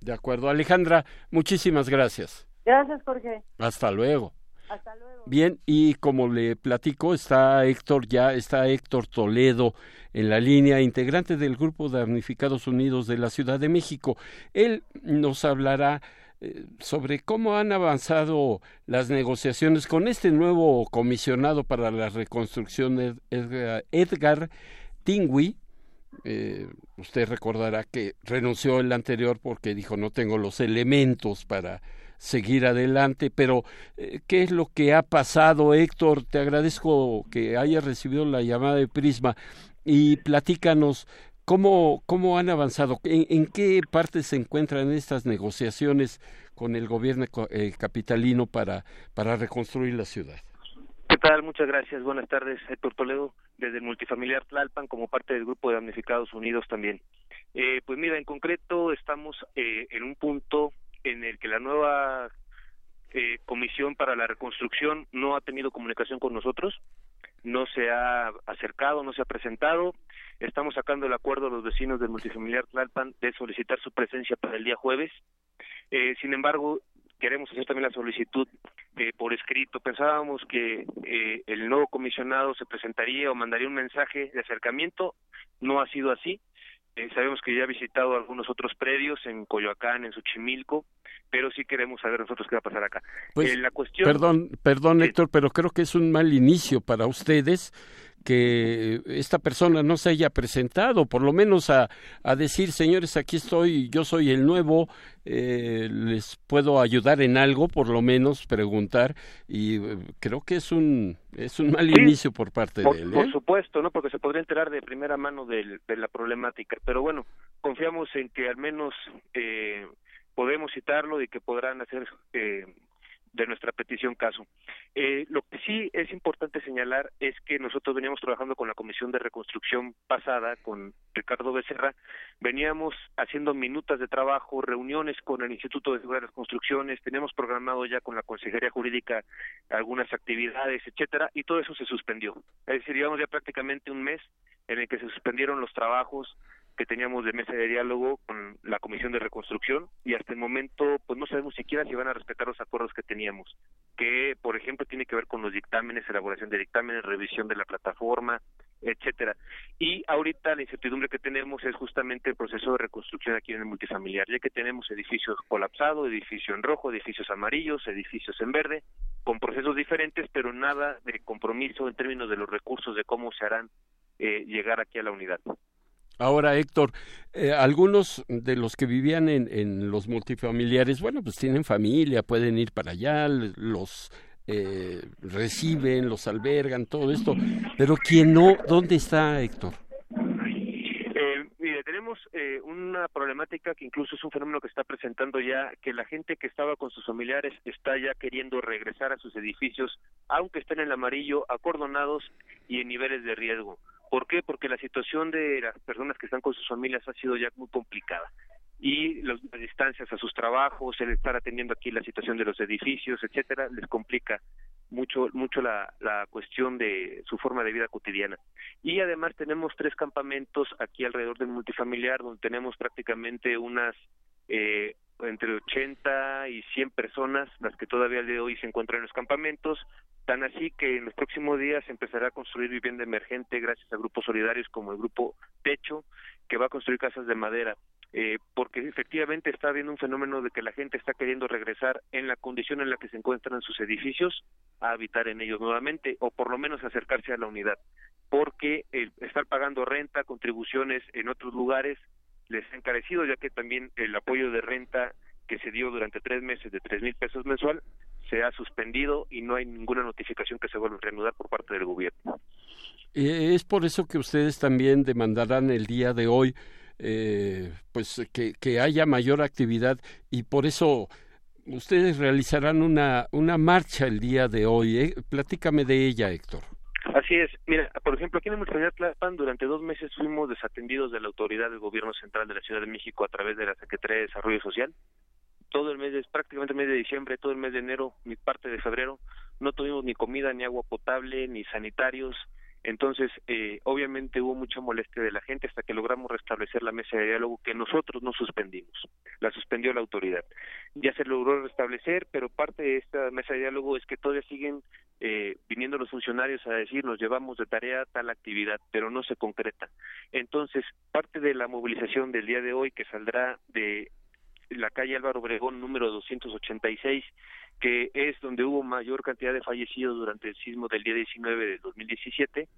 De acuerdo, Alejandra, muchísimas gracias. Gracias, Jorge. Hasta luego. Hasta luego. Bien, y como le platico, está Héctor ya, está Héctor Toledo en la línea, integrante del Grupo de Damnificados Unidos de la Ciudad de México. Él nos hablará eh, sobre cómo han avanzado las negociaciones con este nuevo comisionado para la reconstrucción, Edgar Tingui, eh, usted recordará que renunció el anterior porque dijo no tengo los elementos para seguir adelante, pero eh, ¿qué es lo que ha pasado, Héctor? Te agradezco que hayas recibido la llamada de Prisma y platícanos cómo, cómo han avanzado, en, qué parte se encuentran estas negociaciones con el gobierno eh, capitalino para, para reconstruir la ciudad. ¿Qué tal? Muchas gracias. Buenas tardes, Héctor Toledo, desde el multifamiliar Tlalpan, como parte del Grupo de Damnificados Unidos también. Eh, pues mira, en concreto estamos eh, en un punto en el que la nueva eh, Comisión para la Reconstrucción no ha tenido comunicación con nosotros, no se ha acercado, no se ha presentado. Estamos sacando el acuerdo a los vecinos del multifamiliar Tlalpan de solicitar su presencia para el día jueves. Eh, sin embargo, queremos hacer también la solicitud eh, por escrito. Pensábamos que eh, el nuevo comisionado se presentaría o mandaría un mensaje de acercamiento. No ha sido así. Eh, sabemos que ya ha visitado algunos otros predios en Coyoacán, en Xochimilco, pero sí queremos saber nosotros qué va a pasar acá. Pues, la cuestión, perdón, perdón, Héctor, pero creo que es un mal inicio para ustedes que esta persona no se haya presentado, por lo menos a, a decir, señores, aquí estoy, yo soy el nuevo, eh, les puedo ayudar en algo, por lo menos preguntar, y eh, creo que es un es un mal inicio por parte de él. ¿eh? Por supuesto, ¿no? Porque se podría enterar de primera mano de, de la problemática, pero bueno, confiamos en que al menos eh, podemos citarlo y que podrán hacer eh, de nuestra petición caso. Eh, lo que sí es importante señalar es que nosotros veníamos trabajando con la Comisión de Reconstrucción pasada, con Ricardo Becerra, veníamos haciendo minutas de trabajo, reuniones con el Instituto de Seguridad de las Construcciones, teníamos programado ya con la Consejería Jurídica algunas actividades, etcétera, y todo eso se suspendió. Es decir, llevamos ya prácticamente un mes en el que se suspendieron los trabajos que teníamos de mesa de diálogo con la Comisión de Reconstrucción y hasta el momento pues no sabemos siquiera si van a respetar los acuerdos que teníamos, que por ejemplo tiene que ver con los dictámenes, elaboración de dictámenes, revisión de la plataforma, etcétera. Y ahorita la incertidumbre que tenemos es justamente el proceso de reconstrucción aquí en el multifamiliar, ya que tenemos edificios colapsados, edificios en rojo, edificios amarillos, edificios en verde, con procesos diferentes, pero nada de compromiso en términos de los recursos de cómo se harán eh, llegar aquí a la unidad. Ahora, Héctor, eh, algunos de los que vivían en, en, los multifamiliares, bueno, pues tienen familia, pueden ir para allá, los eh, reciben, los albergan, todo esto, pero quien no, ¿dónde está Héctor? Eh, mire, tenemos eh, una problemática que incluso es un fenómeno que está presentando ya, que la gente que estaba con sus familiares está ya queriendo regresar a sus edificios, aunque estén en amarillo, acordonados y en niveles de riesgo. ¿Por qué? Porque la situación de las personas que están con sus familias ha sido ya muy complicada y las distancias a sus trabajos, el estar atendiendo aquí la situación de los edificios, etcétera, les complica mucho mucho la, la cuestión de su forma de vida cotidiana. Y además tenemos tres campamentos aquí alrededor del multifamiliar donde tenemos prácticamente unas eh, entre 80 y 100 personas las que todavía de hoy se encuentran en los campamentos, tan así que en los próximos días se empezará a construir vivienda emergente gracias a grupos solidarios como el grupo Techo, que va a construir casas de madera. Eh, porque efectivamente está habiendo un fenómeno de que la gente está queriendo regresar en la condición en la que se encuentran sus edificios a habitar en ellos nuevamente o por lo menos acercarse a la unidad porque el estar pagando renta, contribuciones en otros lugares les ha encarecido, ya que también el apoyo de renta que se dio durante tres meses de tres mil pesos mensual se ha suspendido y no hay ninguna notificación que se vuelva a reanudar por parte del gobierno. Eh, es por eso que ustedes también demandarán el día de hoy eh, pues que, que haya mayor actividad y por eso ustedes realizarán una, una marcha el día de hoy. ¿eh? Platícame de ella, Héctor. Así es. Mira, por ejemplo, aquí en la Municipalidad Tlalpan durante dos meses fuimos desatendidos de la autoridad del Gobierno Central de la Ciudad de México a través de la Secretaría de Desarrollo Social. Todo el mes, prácticamente el mes de diciembre, todo el mes de enero, mi parte de febrero, no tuvimos ni comida, ni agua potable, ni sanitarios, entonces, eh, obviamente hubo mucha molestia de la gente hasta que logramos restablecer la mesa de diálogo que nosotros no suspendimos, la suspendió la autoridad. Ya se logró restablecer, pero parte de esta mesa de diálogo es que todavía siguen eh, viniendo los funcionarios a decir nos llevamos de tarea tal actividad, pero no se concreta. Entonces, parte de la movilización del día de hoy que saldrá de la calle Álvaro Obregón número 286 que es donde hubo mayor cantidad de fallecidos durante el sismo del día 19 de 2017.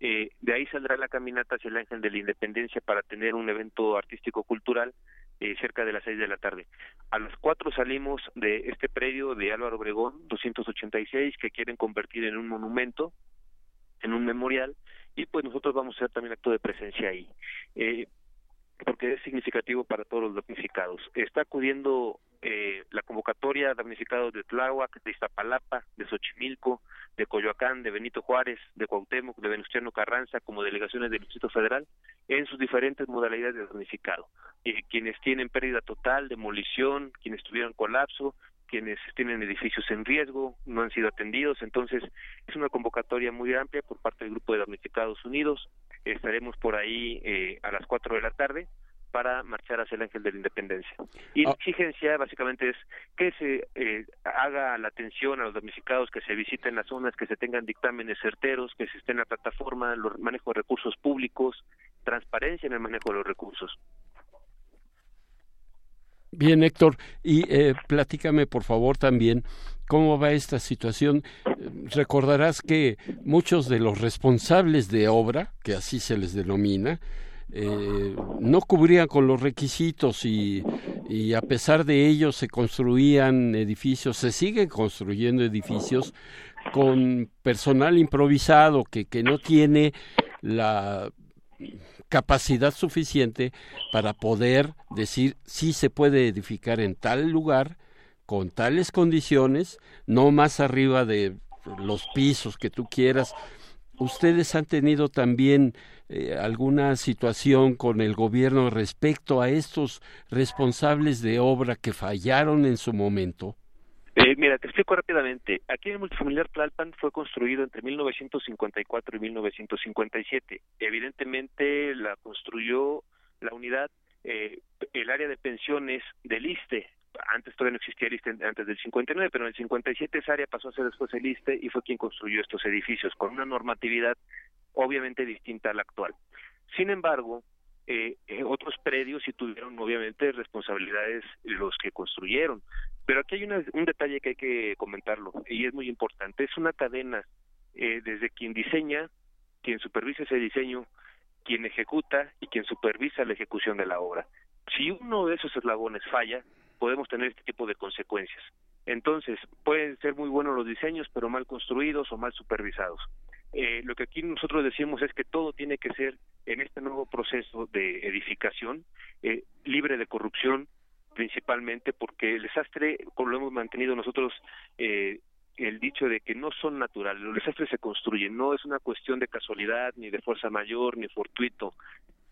Eh, de ahí saldrá la caminata hacia el Ángel de la Independencia para tener un evento artístico-cultural eh, cerca de las seis de la tarde. A las cuatro salimos de este predio de Álvaro Obregón, 286, que quieren convertir en un monumento, en un memorial, y pues nosotros vamos a hacer también acto de presencia ahí. Eh, porque es significativo para todos los damnificados. Está acudiendo eh, la convocatoria damnificados de Tláhuac, de Iztapalapa, de Xochimilco, de Coyoacán, de Benito Juárez, de Cuauhtémoc, de Venustiano Carranza, como delegaciones del Distrito Federal, en sus diferentes modalidades de damnificado. Eh, quienes tienen pérdida total, demolición, quienes tuvieron colapso, quienes tienen edificios en riesgo, no han sido atendidos. Entonces, es una convocatoria muy amplia por parte del Grupo de Damnificados Unidos. Estaremos por ahí eh, a las 4 de la tarde para marchar hacia el Ángel de la Independencia. Y la ah. exigencia básicamente es que se eh, haga la atención a los damnificados, que se visiten las zonas, que se tengan dictámenes certeros, que se esté en la plataforma, el manejo de recursos públicos, transparencia en el manejo de los recursos. Bien, Héctor, y eh, platícame por favor también cómo va esta situación. Recordarás que muchos de los responsables de obra, que así se les denomina, eh, no cubrían con los requisitos y, y, a pesar de ello se construían edificios, se siguen construyendo edificios con personal improvisado que, que no tiene la capacidad suficiente para poder decir si se puede edificar en tal lugar con tales condiciones, no más arriba de los pisos que tú quieras. ¿Ustedes han tenido también eh, alguna situación con el gobierno respecto a estos responsables de obra que fallaron en su momento? Eh, mira, te explico rápidamente. Aquí el multifamiliar Tlalpan fue construido entre 1954 y 1957. Evidentemente la construyó la unidad, eh, el área de pensiones del ISTE. Antes todavía no existía el ISTE antes del 59, pero en el 57 esa área pasó a ser después el ISTE y fue quien construyó estos edificios con una normatividad obviamente distinta a la actual. Sin embargo, eh, eh, otros predios sí tuvieron obviamente responsabilidades los que construyeron. Pero aquí hay un detalle que hay que comentarlo y es muy importante. Es una cadena eh, desde quien diseña, quien supervisa ese diseño, quien ejecuta y quien supervisa la ejecución de la obra. Si uno de esos eslabones falla, podemos tener este tipo de consecuencias. Entonces, pueden ser muy buenos los diseños, pero mal construidos o mal supervisados. Eh, lo que aquí nosotros decimos es que todo tiene que ser en este nuevo proceso de edificación eh, libre de corrupción principalmente porque el desastre como lo hemos mantenido nosotros eh, el dicho de que no son naturales los desastres se construyen no es una cuestión de casualidad ni de fuerza mayor ni fortuito.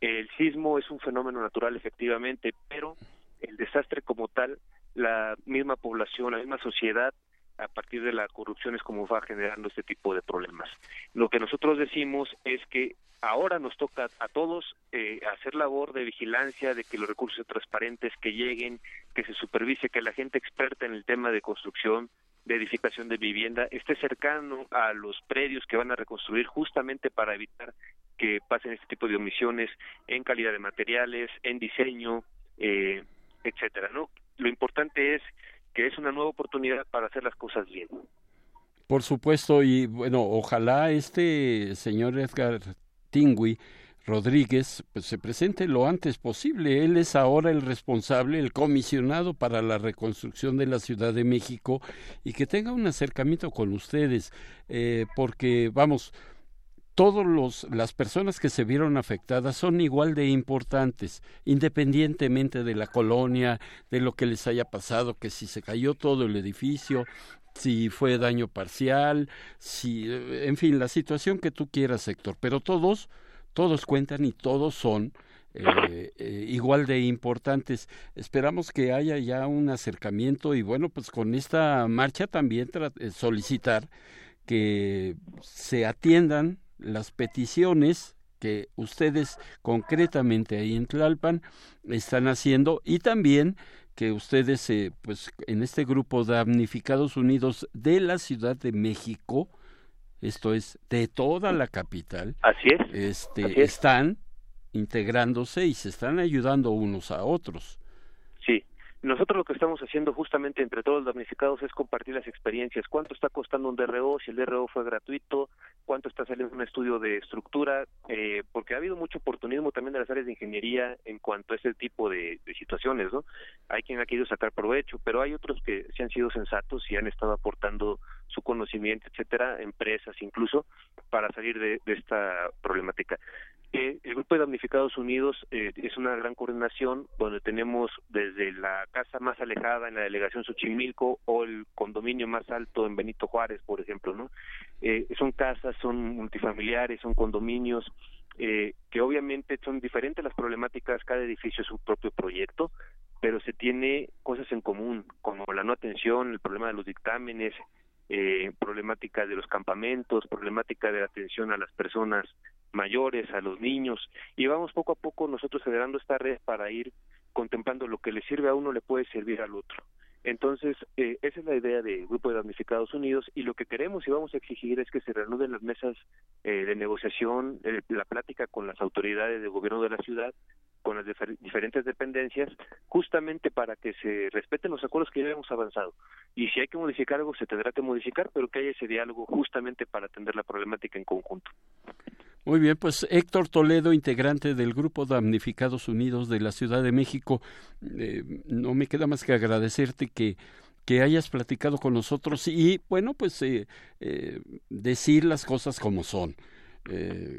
El sismo es un fenómeno natural efectivamente pero el desastre como tal la misma población la misma sociedad a partir de la corrupción es como va generando este tipo de problemas. Lo que nosotros decimos es que ahora nos toca a todos eh, hacer labor de vigilancia, de que los recursos transparentes que lleguen, que se supervise, que la gente experta en el tema de construcción, de edificación de vivienda, esté cercano a los predios que van a reconstruir justamente para evitar que pasen este tipo de omisiones en calidad de materiales, en diseño, eh, etcétera, ¿no? Lo importante es que es una nueva oportunidad para hacer las cosas bien. Por supuesto, y bueno, ojalá este señor Edgar Tingui Rodríguez pues, se presente lo antes posible. Él es ahora el responsable, el comisionado para la reconstrucción de la Ciudad de México y que tenga un acercamiento con ustedes, eh, porque vamos, todas las personas que se vieron afectadas son igual de importantes, independientemente de la colonia, de lo que les haya pasado, que si se cayó todo el edificio, si fue daño parcial, si, eh, en fin, la situación que tú quieras, Héctor, pero todos todos cuentan y todos son eh, eh, igual de importantes. Esperamos que haya ya un acercamiento y bueno, pues con esta marcha también solicitar que se atiendan las peticiones que ustedes concretamente ahí en Tlalpan están haciendo y también que ustedes pues en este grupo damnificados unidos de la Ciudad de México esto es de toda la capital. Así es. Este, están integrándose y se están ayudando unos a otros. Sí. Nosotros lo que estamos haciendo justamente entre todos los damnificados es compartir las experiencias. ¿Cuánto está costando un DRO? Si el DRO fue gratuito, cuánto está saliendo un estudio de estructura, eh, porque ha habido mucho oportunismo también de las áreas de ingeniería en cuanto a ese tipo de, situaciones, ¿no? Hay quien ha querido sacar provecho, pero hay otros que se han sido sensatos y han estado aportando su conocimiento, etcétera, empresas incluso, para salir de esta problemática el Grupo de Damnificados Unidos eh, es una gran coordinación donde tenemos desde la casa más alejada en la delegación Xochimilco o el condominio más alto en Benito Juárez, por ejemplo, ¿no? Eh, son casas, son multifamiliares, son condominios eh, que obviamente son diferentes las problemáticas, cada edificio es un propio proyecto, pero se tiene cosas en común, como la no atención, el problema de los dictámenes, eh, problemática de los campamentos, problemática de la atención a las personas mayores, a los niños, y vamos poco a poco nosotros generando esta red para ir contemplando lo que le sirve a uno le puede servir al otro. Entonces, eh, esa es la idea del Grupo de Damnificados Unidos y lo que queremos y vamos a exigir es que se reanuden las mesas eh, de negociación, eh, la plática con las autoridades de gobierno de la ciudad, con las diferentes dependencias, justamente para que se respeten los acuerdos que ya hemos avanzado. Y si hay que modificar algo, se tendrá que modificar, pero que haya ese diálogo justamente para atender la problemática en conjunto. Muy bien, pues Héctor Toledo, integrante del Grupo Damnificados Unidos de la Ciudad de México, eh, no me queda más que agradecerte que, que hayas platicado con nosotros y, bueno, pues eh, eh, decir las cosas como son,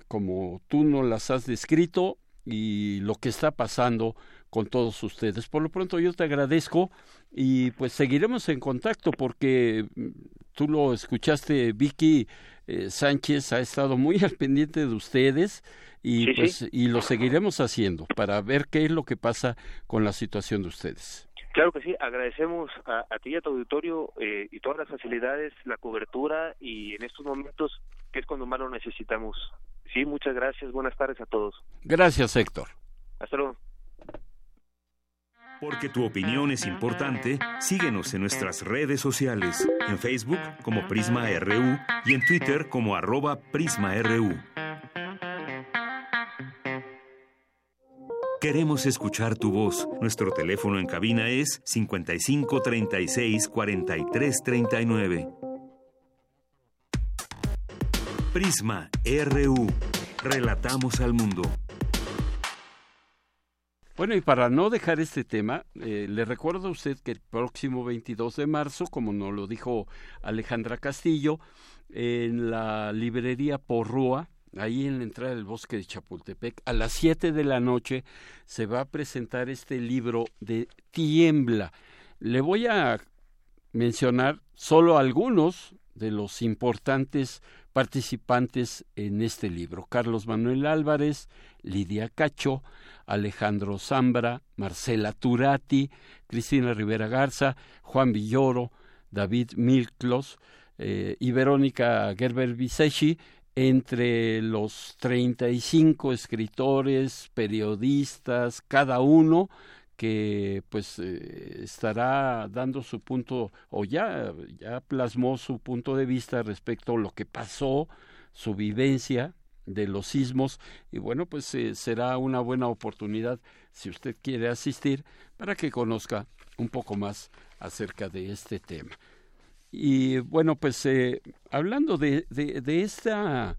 como tú nos las has descrito y lo que está pasando con todos ustedes. Por lo pronto yo te agradezco y pues seguiremos en contacto porque mm, tú lo escuchaste, Vicky eh, Sánchez ha estado muy al pendiente de ustedes y pues y lo seguiremos haciendo para ver qué es lo que pasa con la situación de ustedes. Claro que sí, agradecemos a, ti y a tu auditorio eh, y todas las facilidades, la cobertura y en estos momentos que es cuando más lo necesitamos. Sí, muchas gracias, buenas tardes a todos. Gracias, Héctor. Hasta luego. Porque tu opinión es importante, síguenos en nuestras redes sociales, en Facebook como Prisma RU y en Twitter como arroba PrismaRU. Queremos escuchar tu voz. Nuestro teléfono en cabina es 55 36 43 39. Prisma RU. Relatamos al mundo. Bueno, y para no dejar este tema, eh, le recuerdo a usted que el próximo 22 de marzo, como nos lo dijo Alejandra Castillo, en la librería Porrúa, ahí en la entrada del bosque de Chapultepec, a las 7 de la noche se va a presentar este libro de Tiembla. Le voy a mencionar solo algunos de los importantes participantes en este libro. Carlos Manuel Álvarez, Lidia Cacho, Alejandro Zambra, Marcela Turati, Cristina Rivera Garza, Juan Villoro, David Milklos eh, y Verónica Gerber Visechi, entre los 35 escritores, periodistas, cada uno que pues eh, estará dando su punto o ya ya plasmó su punto de vista respecto a lo que pasó, su vivencia de los sismos y bueno pues eh, será una buena oportunidad si usted quiere asistir para que conozca un poco más acerca de este tema. Y bueno pues eh, hablando de, de, esta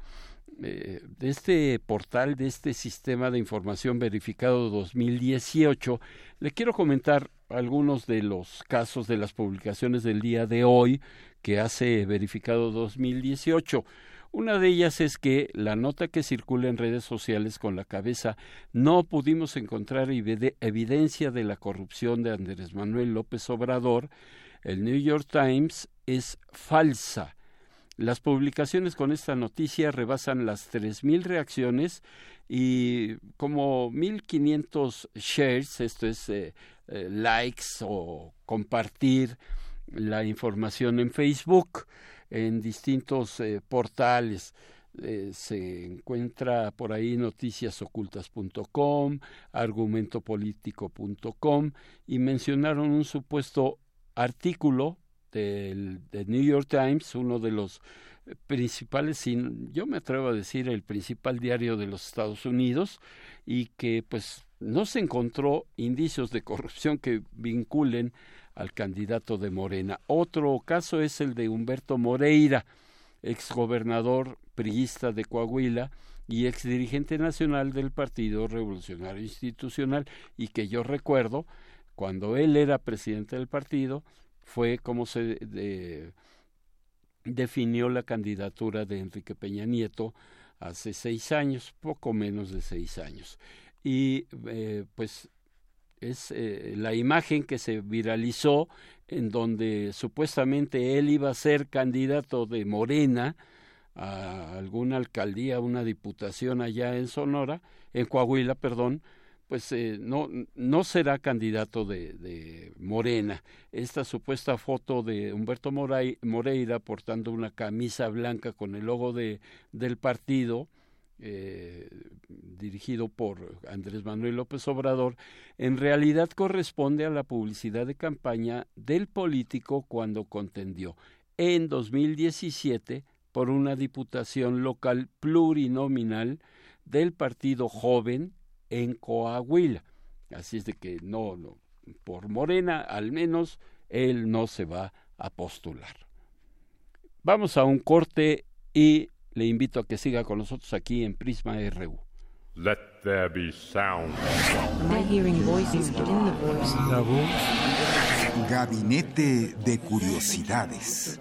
eh, de este portal, de este sistema de información verificado 2018, le quiero comentar algunos de los casos de las publicaciones del día de hoy que hace verificado 2018. Una de ellas es que la nota que circula en redes sociales con la cabeza no pudimos encontrar evidencia de la corrupción de Andrés Manuel López Obrador, el New York Times es falsa. Las publicaciones con esta noticia rebasan las 3.000 reacciones y como 1.500 shares, esto es eh, eh, likes o compartir la información en Facebook, en distintos eh, portales. se encuentra por ahí noticiasocultas.com, argumentopolítico.com y mencionaron un supuesto artículo del, New York Times, uno de los principales, yo me atrevo a decir el principal diario de los Estados Unidos, y que pues no se encontró indicios de corrupción que vinculen al candidato de Morena. Otro caso es el de Humberto Moreira, exgobernador priista de Coahuila y exdirigente nacional del Partido Revolucionario Institucional, y que yo recuerdo, cuando él era presidente del partido, fue como se definió la candidatura de Enrique Peña Nieto hace seis años, poco menos de seis años. Y eh, pues es eh, la imagen que se viralizó en donde supuestamente él iba a ser candidato de Morena a alguna alcaldía, una diputación allá en Sonora, en Coahuila, perdón, pues eh, no, no será candidato de, Morena. Esta supuesta foto de Humberto Moreira portando una camisa blanca con el logo de, del partido, eh, dirigido por Andrés Manuel López Obrador, en realidad corresponde a la publicidad de campaña del político cuando contendió en 2017 por una diputación local plurinominal del partido joven en Coahuila. Así es de que no, no, por Morena al menos él no se va a postular. Vamos a un corte y le invito a que siga con nosotros aquí en Prisma RU. Let there be sound. hearing voices, in the voice. La voz. Gabinete de curiosidades.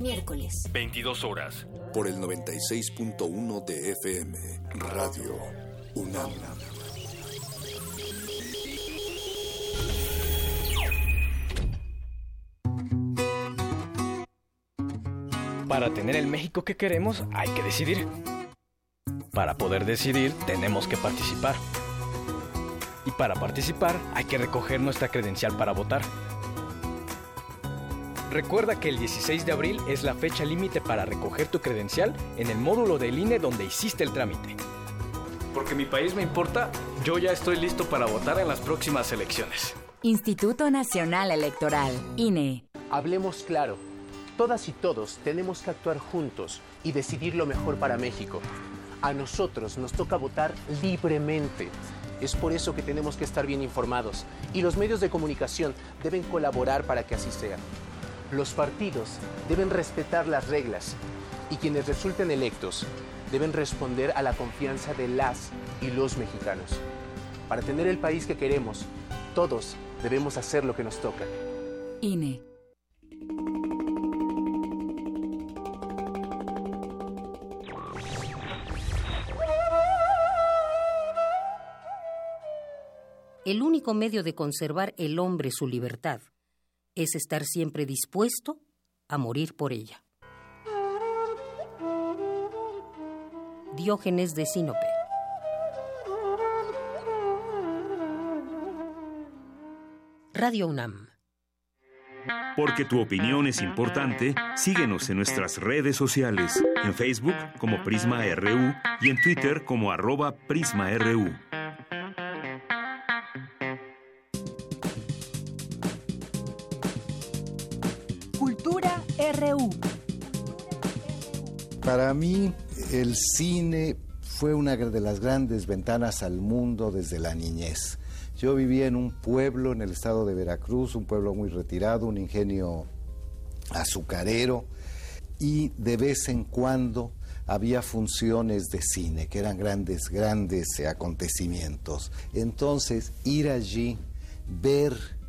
Miércoles. 22 horas. Por el 96.1 de FM. Radio UNAM. Para tener el México que queremos hay que decidir. Para poder decidir tenemos que participar. Y para participar hay que recoger nuestra credencial para votar. Recuerda que el 16 de abril es la fecha límite para recoger tu credencial en el módulo del INE donde hiciste el trámite. Porque mi país me importa, yo ya estoy listo para votar en las próximas elecciones. Instituto Nacional Electoral, INE. Hablemos claro. Todas y todos tenemos que actuar juntos y decidir lo mejor para México. A nosotros nos toca votar libremente. Es por eso que tenemos que estar bien informados y los medios de comunicación deben colaborar para que así sea. Los partidos deben respetar las reglas y quienes resulten electos deben responder a la confianza de las y los mexicanos. Para tener el país que queremos, todos debemos hacer lo que nos toca. INE. El único medio de conservar el hombre su libertad es estar siempre dispuesto a morir por ella. Diógenes de Sinope. Radio UNAM. Porque tu opinión es importante, síguenos en nuestras redes sociales, en Facebook como Prisma RU y en Twitter como arroba PrismaRU. Para mí, el cine fue una de las grandes ventanas al mundo desde la niñez. Yo vivía en un pueblo en el estado de Veracruz, un pueblo muy retirado, un ingenio azucarero, y de vez en cuando había funciones de cine, que eran grandes, grandes acontecimientos. Entonces, ir allí, ver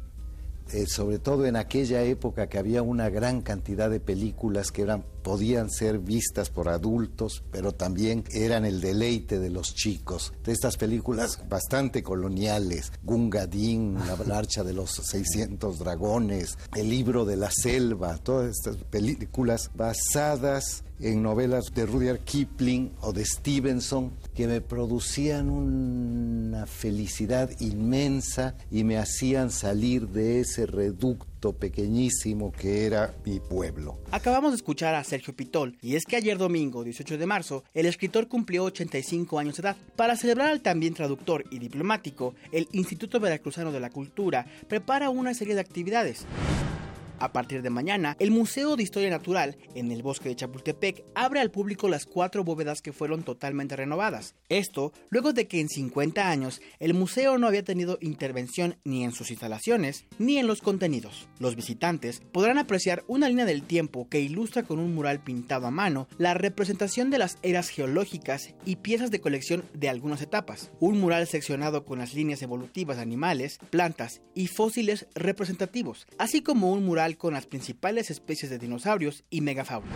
eh, sobre todo en aquella época que había una gran cantidad de películas que eran, podían ser vistas por adultos, pero también eran el deleite de los chicos. De estas películas bastante coloniales, Gungadin, La marcha de los 600 dragones, El libro de la selva, todas estas películas basadas en novelas de Rudyard Kipling o de Stevenson que me producían una felicidad inmensa y me hacían salir de ese reducto pequeñísimo que era mi pueblo. Acabamos de escuchar a Sergio Pitol y es que ayer domingo 18 de marzo el escritor cumplió 85 años de edad. Para celebrar al también traductor y diplomático, el Instituto Veracruzano de la Cultura prepara una serie de actividades. A partir de mañana, el Museo de Historia Natural en el bosque de Chapultepec abre al público las cuatro bóvedas que fueron totalmente renovadas. Esto luego de que en 50 años el museo no había tenido intervención ni en sus instalaciones ni en los contenidos. Los visitantes podrán apreciar una línea del tiempo que ilustra con un mural pintado a mano la representación de las eras geológicas y piezas de colección de algunas etapas. Un mural seccionado con las líneas evolutivas de animales, plantas y fósiles representativos, así como un mural con las principales especies de dinosaurios y megafauna.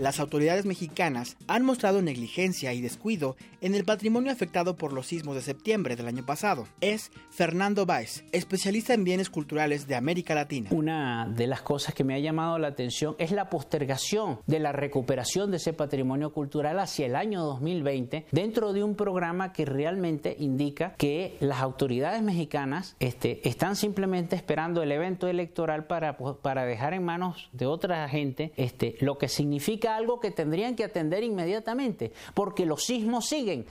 Las autoridades mexicanas han mostrado negligencia y descuido en el patrimonio afectado por los sismos de septiembre del año pasado. Es Fernando Báez, especialista en bienes culturales de América Latina. Una de las cosas que me ha llamado la atención es la postergación de la recuperación de ese patrimonio cultural hacia el año 2020 dentro de un programa que realmente indica que las autoridades mexicanas este, están simplemente esperando el evento electoral para, para dejar en manos de otra gente este, lo que significa algo que tendrían que atender inmediatamente, porque los sismos siguen.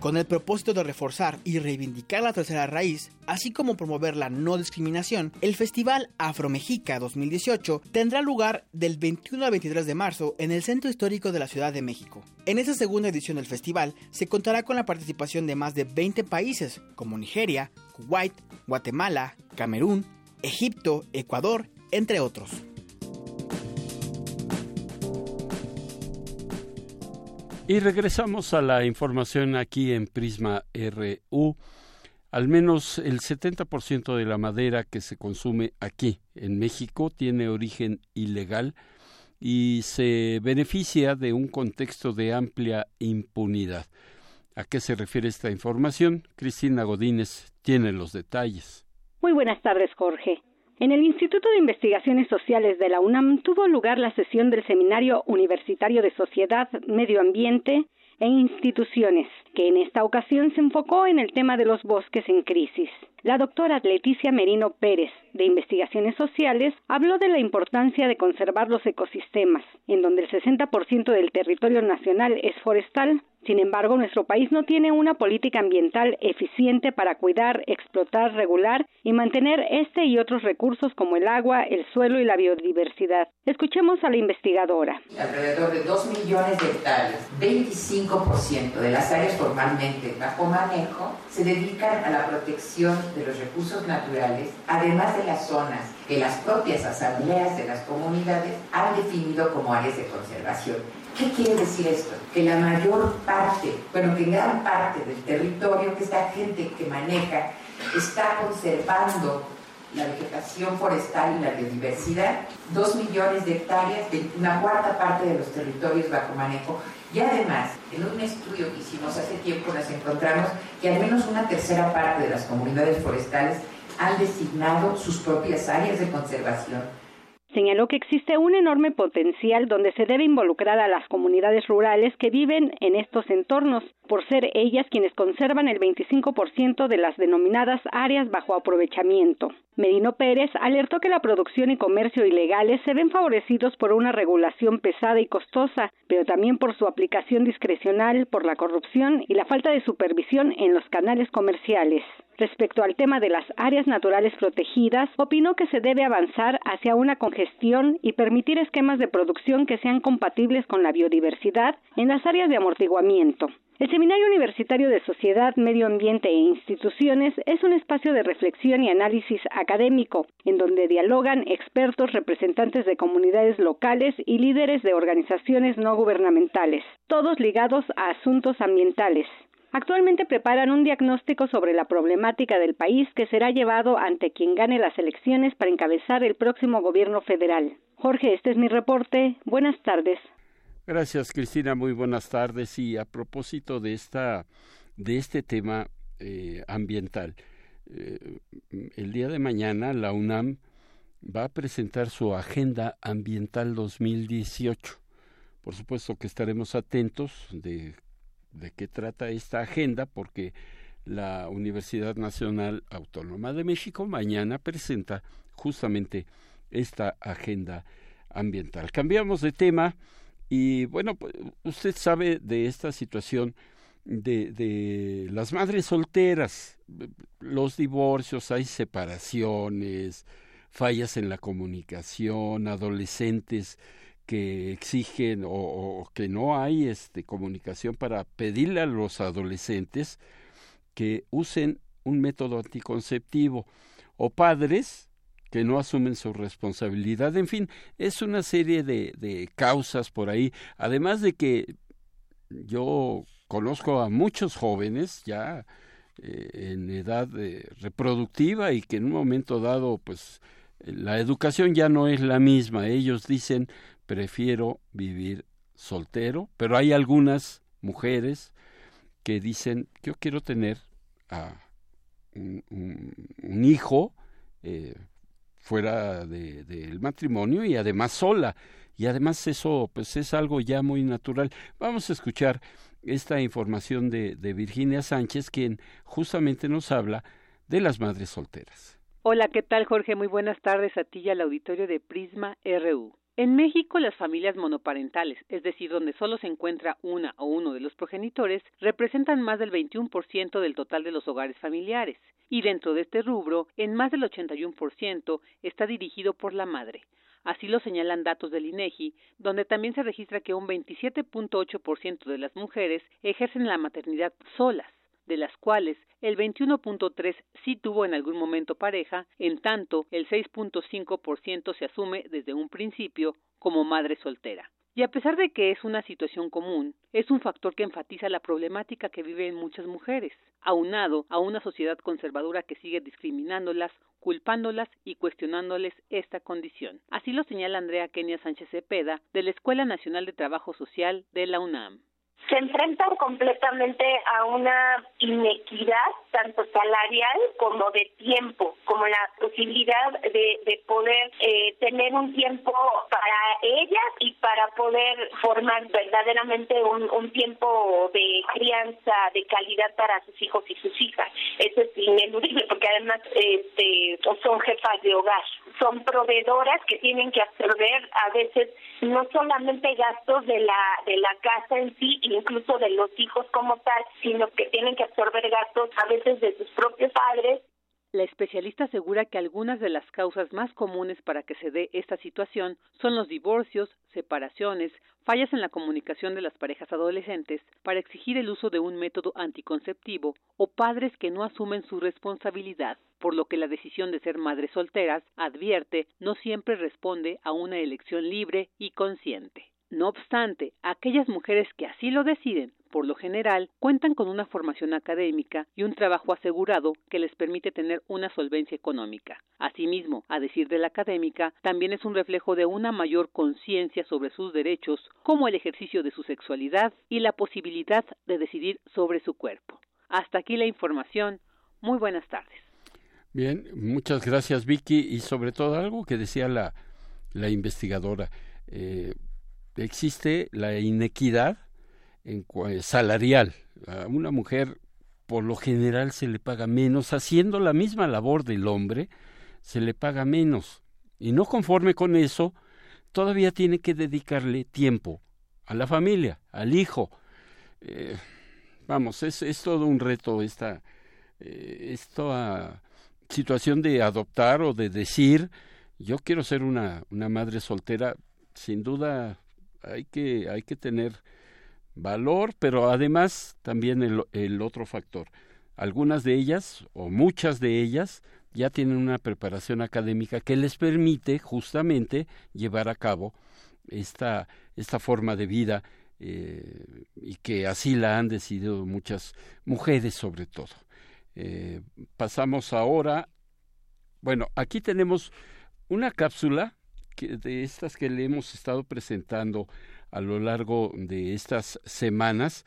Con el propósito de reforzar y reivindicar la tercera raíz, así como promover la no discriminación, el Festival Afromexica 2018 tendrá lugar del 21 al 23 de marzo en el Centro Histórico de la Ciudad de México. En esta segunda edición del festival se contará con la participación de más de 20 países como Nigeria, Kuwait, Guatemala, Camerún, Egipto, Ecuador, entre otros. Y regresamos a la información aquí en Prisma RU. Al menos el 70% de la madera que se consume aquí en México tiene origen ilegal y se beneficia de un contexto de amplia impunidad. ¿A qué se refiere esta información? Cristina Godínez tiene los detalles. Muy buenas tardes, Jorge. En el Instituto de Investigaciones Sociales de la UNAM tuvo lugar la sesión del Seminario Universitario de Sociedad, Medio Ambiente e Instituciones, que en esta ocasión se enfocó en el tema de los bosques en crisis. La doctora Leticia Merino Pérez, de Investigaciones Sociales, habló de la importancia de conservar los ecosistemas, en donde el 60% del territorio nacional es forestal, sin embargo, nuestro país no tiene una política ambiental eficiente para cuidar, explotar, regular y mantener este y otros recursos como el agua, el suelo y la biodiversidad. Escuchemos a la investigadora. Alrededor de 2 millones de hectáreas, 25% de las áreas formalmente bajo manejo, se dedican a la protección de los recursos naturales, además de las zonas que las propias asambleas de las comunidades han definido como áreas de conservación. ¿Qué quiere decir esto? Que la mayor parte, bueno, que gran parte del territorio que esta gente que maneja está conservando la vegetación forestal y la biodiversidad, dos millones de hectáreas, una cuarta parte de los territorios bajo manejo. Y además, en un estudio que hicimos hace tiempo, nos encontramos que al menos una tercera parte de las comunidades forestales han designado sus propias áreas de conservación Señaló que existe un enorme potencial donde se debe involucrar a las comunidades rurales que viven en estos entornos, por ser ellas quienes conservan el 25% de las denominadas áreas bajo aprovechamiento. Medino Pérez alertó que la producción y comercio ilegales se ven favorecidos por una regulación pesada y costosa, pero también por su aplicación discrecional, por la corrupción y la falta de supervisión en los canales comerciales. Respecto al tema de las áreas naturales protegidas, opinó que se debe avanzar hacia una congestión y permitir esquemas de producción que sean compatibles con la biodiversidad en las áreas de amortiguamiento. El Seminario Universitario de Sociedad, Medio Ambiente e Instituciones es un espacio de reflexión y análisis académico, en donde dialogan expertos, representantes de comunidades locales y líderes de organizaciones no gubernamentales, todos ligados a asuntos ambientales. Actualmente preparan un diagnóstico sobre la problemática del país que será llevado ante quien gane las elecciones para encabezar el próximo gobierno federal. Jorge, este es mi reporte. Buenas tardes. Gracias, Cristina. Muy buenas tardes. Y a propósito de esta de este tema eh, ambiental, eh, el día de mañana la UNAM va a presentar su agenda ambiental 2018. Por supuesto que estaremos atentos de de qué trata esta agenda, porque la Universidad Nacional Autónoma de México mañana presenta justamente esta agenda ambiental. Cambiamos de tema y bueno, pues, usted sabe de esta situación de, de las madres solteras, los divorcios, hay separaciones, fallas en la comunicación, adolescentes que exigen o, que no hay este, comunicación para pedirle a los adolescentes que usen un método anticonceptivo o padres que no asumen su responsabilidad. En fin, es una serie de, de causas por ahí. Además de que yo conozco a muchos jóvenes ya eh, en edad eh, reproductiva y que en un momento dado pues la educación ya no es la misma. Ellos dicen prefiero vivir soltero, pero hay algunas mujeres que dicen, yo quiero tener a un, hijo eh, fuera del matrimonio y además sola. Y además eso pues es algo ya muy natural. Vamos a escuchar esta información de, de Virginia Sánchez, quien justamente nos habla de las madres solteras. Hola, ¿qué tal Jorge? Muy buenas tardes a ti y al auditorio de Prisma RU. En México, las familias monoparentales, es decir, donde solo se encuentra una o uno de los progenitores, representan más del 21% del total de los hogares familiares, y dentro de este rubro, en más del 81% está dirigido por la madre. Así lo señalan datos del INEGI, donde también se registra que un 27.8% de las mujeres ejercen la maternidad solas, de las cuales el 21.3 sí tuvo en algún momento pareja, en tanto el 6.5% se asume desde un principio como madre soltera. Y a pesar de que es una situación común, es un factor que enfatiza la problemática que viven muchas mujeres, aunado a una sociedad conservadora que sigue discriminándolas, culpándolas y cuestionándoles esta condición. Así lo señala Andrea Kenia Sánchez Cepeda, de la Escuela Nacional de Trabajo Social de la UNAM se enfrentan completamente a una inequidad tanto salarial como de tiempo, como la posibilidad de, de poder eh, tener un tiempo para ellas y para poder formar verdaderamente un, un tiempo de crianza de calidad para sus hijos y sus hijas. Eso es ineludible porque además este, son jefas de hogar, son proveedoras que tienen que absorber a veces no solamente gastos de la de la casa en sí, incluso de los hijos como tal, sino que tienen que absorber gastos a veces de sus propios padres la especialista asegura que algunas de las causas más comunes para que se dé esta situación son los divorcios, separaciones, fallas en la comunicación de las parejas adolescentes para exigir el uso de un método anticonceptivo o padres que no asumen su responsabilidad, por lo que la decisión de ser madres solteras, advierte, no siempre responde a una elección libre y consciente. No obstante, aquellas mujeres que así lo deciden, por lo general, cuentan con una formación académica y un trabajo asegurado que les permite tener una solvencia económica. Asimismo, a decir de la académica, también es un reflejo de una mayor conciencia sobre sus derechos, como el ejercicio de su sexualidad y la posibilidad de decidir sobre su cuerpo. Hasta aquí la información. Muy buenas tardes. Bien, muchas gracias Vicky y sobre todo algo que decía la, la investigadora. Eh, existe la inequidad en, salarial. A una mujer por lo general se le paga menos, haciendo la misma labor del hombre, se le paga menos. Y no conforme con eso, todavía tiene que dedicarle tiempo a la familia, al hijo. Eh, vamos, es, es, todo un reto esta, eh, esta situación de adoptar o de decir, yo quiero ser una, una madre soltera, sin duda hay que, hay que tener valor, pero además también el, otro factor. Algunas de ellas, o muchas de ellas, ya tienen una preparación académica que les permite justamente llevar a cabo esta, esta forma de vida eh, y que así la han decidido muchas mujeres sobre todo. Eh, pasamos ahora, bueno, aquí tenemos una cápsula de estas que le hemos estado presentando a lo largo de estas semanas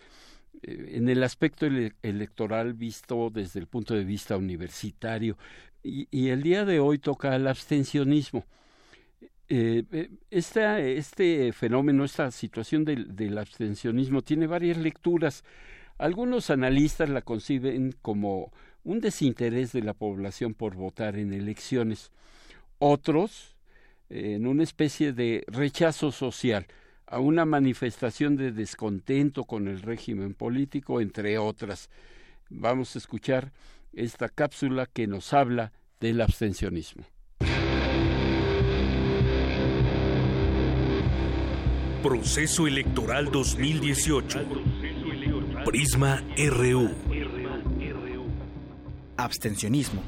eh, en el aspecto electoral visto desde el punto de vista universitario. Y, el día de hoy toca el abstencionismo. Eh, eh este fenómeno, esta situación del, del, abstencionismo tiene varias lecturas. Algunos analistas la conciben como un desinterés de la población por votar en elecciones. Otros en una especie de rechazo social a una manifestación de descontento con el régimen político, entre otras. Vamos a escuchar esta cápsula que nos habla del abstencionismo. Proceso Electoral 2018. Prisma RU. Abstencionismo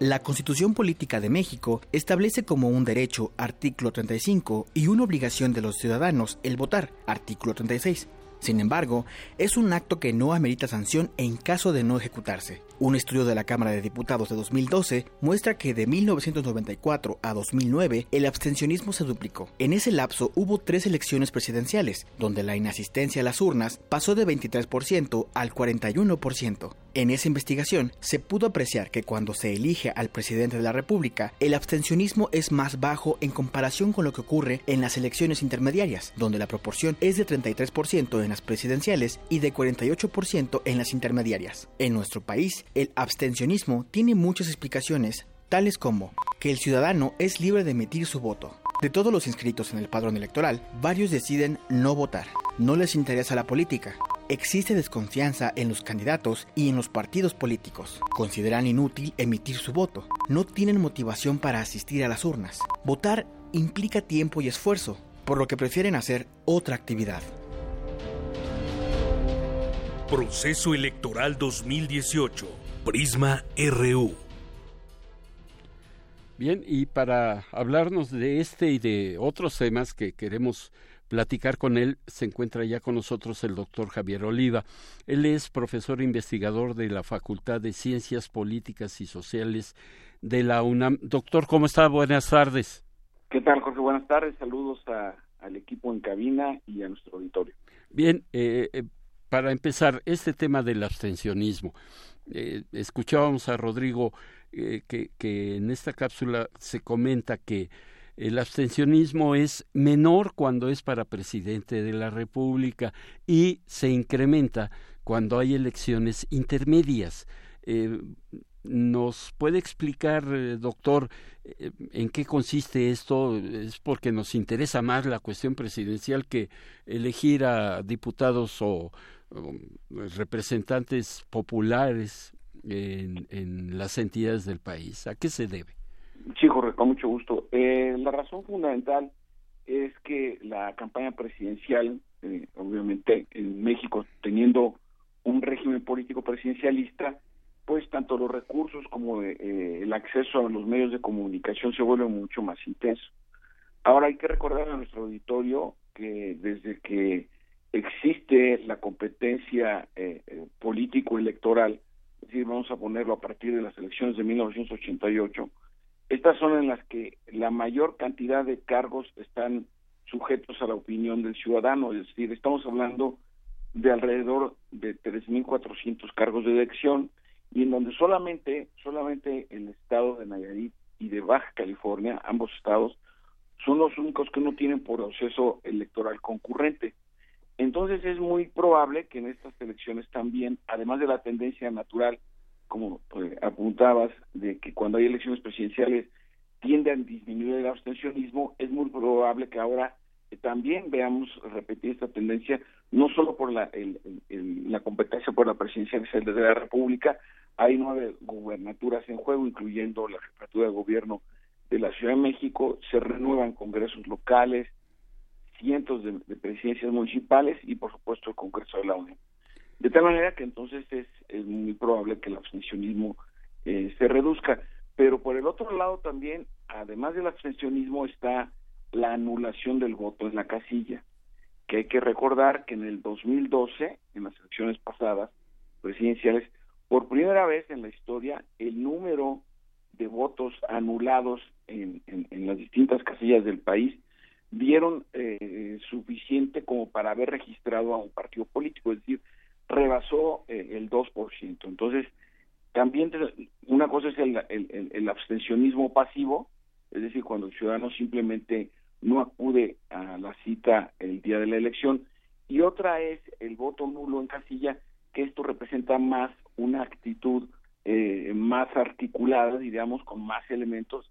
la Constitución Política de México establece como un derecho, artículo 35, y una obligación de los ciudadanos el votar, artículo 36. Sin embargo, es un acto que no amerita sanción en caso de no ejecutarse. Un estudio de la Cámara de Diputados de 2012 muestra que de 1994 a 2009 el abstencionismo se duplicó. En ese lapso hubo tres elecciones presidenciales, donde la inasistencia a las urnas pasó de 23% al 41%. En esa investigación se pudo apreciar que cuando se elige al presidente de la República, el abstencionismo es más bajo en comparación con lo que ocurre en las elecciones intermediarias, donde la proporción es de 33% en las presidenciales y de 48% en las intermediarias. En nuestro país, el abstencionismo tiene muchas explicaciones tales como que el ciudadano es libre de emitir su voto. De todos los inscritos en el padrón electoral, varios deciden no votar. No les interesa la política. Existe desconfianza en los candidatos y en los partidos políticos. Consideran inútil emitir su voto. No tienen motivación para asistir a las urnas. Votar implica tiempo y esfuerzo, por lo que prefieren hacer otra actividad. Proceso Electoral 2018. Prisma RU. Bien, y para hablarnos de este y de otros temas que queremos platicar con él, se encuentra ya con nosotros el doctor Javier Oliva. Él es profesor investigador de la Facultad de Ciencias Políticas y Sociales de la UNAM. Doctor, ¿cómo está? Buenas tardes. ¿Qué tal, Jorge? Buenas tardes. Saludos al equipo en cabina y a nuestro auditorio. Bien, eh, eh para empezar, este tema del abstencionismo. Eh, escuchábamos a Rodrigo eh, que, en esta cápsula se comenta que el abstencionismo es menor cuando es para presidente de la República y se incrementa cuando hay elecciones intermedias. Eh, ¿Nos puede explicar, doctor, en qué consiste esto? ¿Es porque nos interesa más la cuestión presidencial que elegir a diputados o, representantes populares en, las entidades del país? ¿A qué se debe? Sí, Jorge, con mucho gusto. Eh, la razón fundamental es que la campaña presidencial, obviamente en México, teniendo un régimen político presidencialista, pues tanto los recursos como eh, el acceso a los medios de comunicación se vuelve mucho más intenso. Ahora hay que recordar a nuestro auditorio que desde que existe la competencia eh, eh, político-electoral, es decir, vamos a ponerlo a partir de las elecciones de 1988, estas son en las que la mayor cantidad de cargos están sujetos a la opinión del ciudadano, es decir, estamos hablando de alrededor de 3.400 cargos de elección, y en donde solamente, solamente el estado de Nayarit y de Baja California, ambos estados, son los únicos que no tienen proceso electoral concurrente. Entonces es muy probable que en estas elecciones también, además de la tendencia natural, como pues, apuntabas, de que cuando hay elecciones presidenciales tiende a disminuir el abstencionismo, es muy probable que ahora también veamos repetir esta tendencia, no solo por la, la competencia por la presidencia de la República, hay nueve gubernaturas en juego, incluyendo la jefatura de gobierno de la Ciudad de México, se renuevan congresos locales, cientos de, presidencias municipales y por supuesto el Congreso de la Unión. De tal manera que entonces es, muy probable que el abstencionismo eh, se reduzca. Pero por el otro lado también, además del abstencionismo, está la anulación del voto en la casilla, que hay que recordar que en el 2012, en las elecciones pasadas presidenciales, por primera vez en la historia, el número de votos anulados en, en, las distintas casillas del país dieron eh, suficiente como para haber registrado a un partido político, es decir, rebasó eh, el 2%. Entonces, también una cosa es el, el, el abstencionismo pasivo, es decir, cuando el ciudadano simplemente no acude a la cita el día de la elección y otra es el voto nulo en casilla que esto representa más una actitud eh, más articulada diríamos con más elementos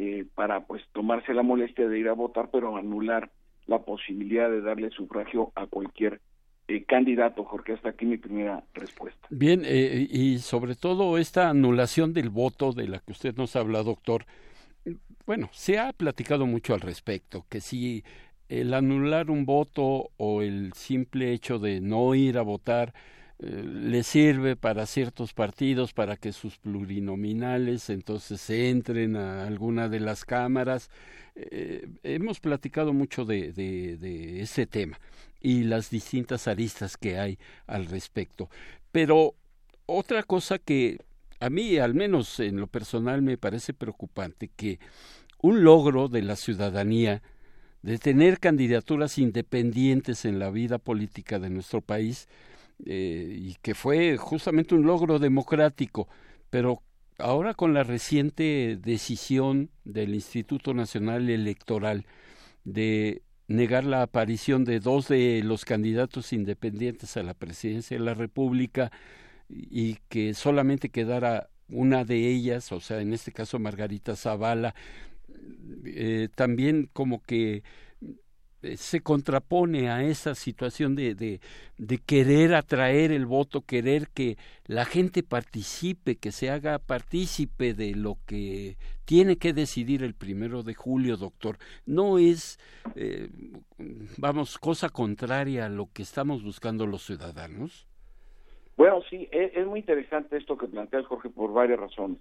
eh, para pues tomarse la molestia de ir a votar pero anular la posibilidad de darle sufragio a cualquier eh, candidato, Jorge. Hasta aquí mi primera respuesta. Bien, y sobre todo esta anulación del voto de la que usted nos habla, doctor, bueno, se ha platicado mucho al respecto, que si el anular un voto o el simple hecho de no ir a votar eh, le sirve para ciertos partidos para que sus plurinominales entonces entren a alguna de las cámaras. Eh, hemos platicado mucho de, de, de ese tema y las distintas aristas que hay al respecto. Pero otra cosa que a mí, al menos en lo personal, me parece preocupante que un logro de la ciudadanía de tener candidaturas independientes en la vida política de nuestro país eh, y que fue justamente un logro democrático, pero ahora con la reciente decisión del Instituto Nacional Electoral de negar la aparición de dos de los candidatos independientes a la presidencia de la República y que solamente quedara una de ellas, o sea, en este caso Margarita Zavala, eh, también como que se contrapone a esa situación de, de, querer atraer el voto, querer que la gente participe, que se haga partícipe de lo que tiene que decidir el primero de julio, doctor. No es, eh, vamos, cosa contraria a lo que estamos buscando los ciudadanos. Bueno, sí, es, es muy interesante esto que planteas, Jorge, por varias razones.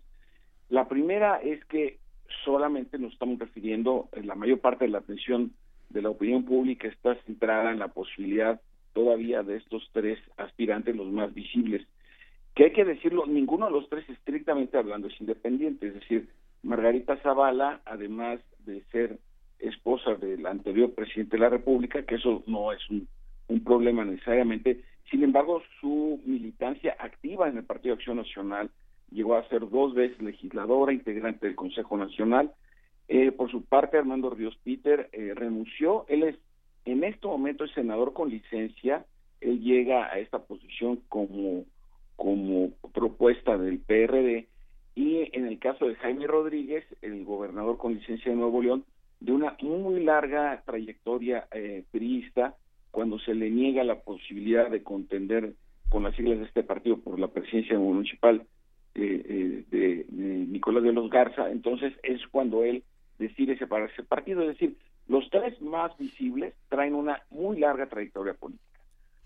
La primera es que solamente nos estamos refiriendo, en la mayor parte de la atención de la opinión pública está centrada en la posibilidad todavía de estos tres aspirantes, los más visibles. Que hay que decirlo, ninguno de los tres estrictamente hablando es independiente, es decir, Margarita Zavala, además de ser esposa del anterior presidente de la República, que eso no es un, problema necesariamente, sin embargo, su militancia activa en el Partido Acción Nacional llegó a ser dos veces legisladora, integrante del Consejo Nacional, eh, por su parte, Armando Ríos Peter eh, renunció. Él es, en este momento, es senador con licencia. Él llega a esta posición como, como propuesta del PRD. Y en el caso de Jaime Rodríguez, el gobernador con licencia de Nuevo León, de una muy larga trayectoria eh, priista, cuando se le niega la posibilidad de contender con las siglas de este partido por la presidencia municipal de, de Nicolás de los Garza, entonces es cuando él decide separarse del partido. Es decir, los tres más visibles traen una muy larga trayectoria política.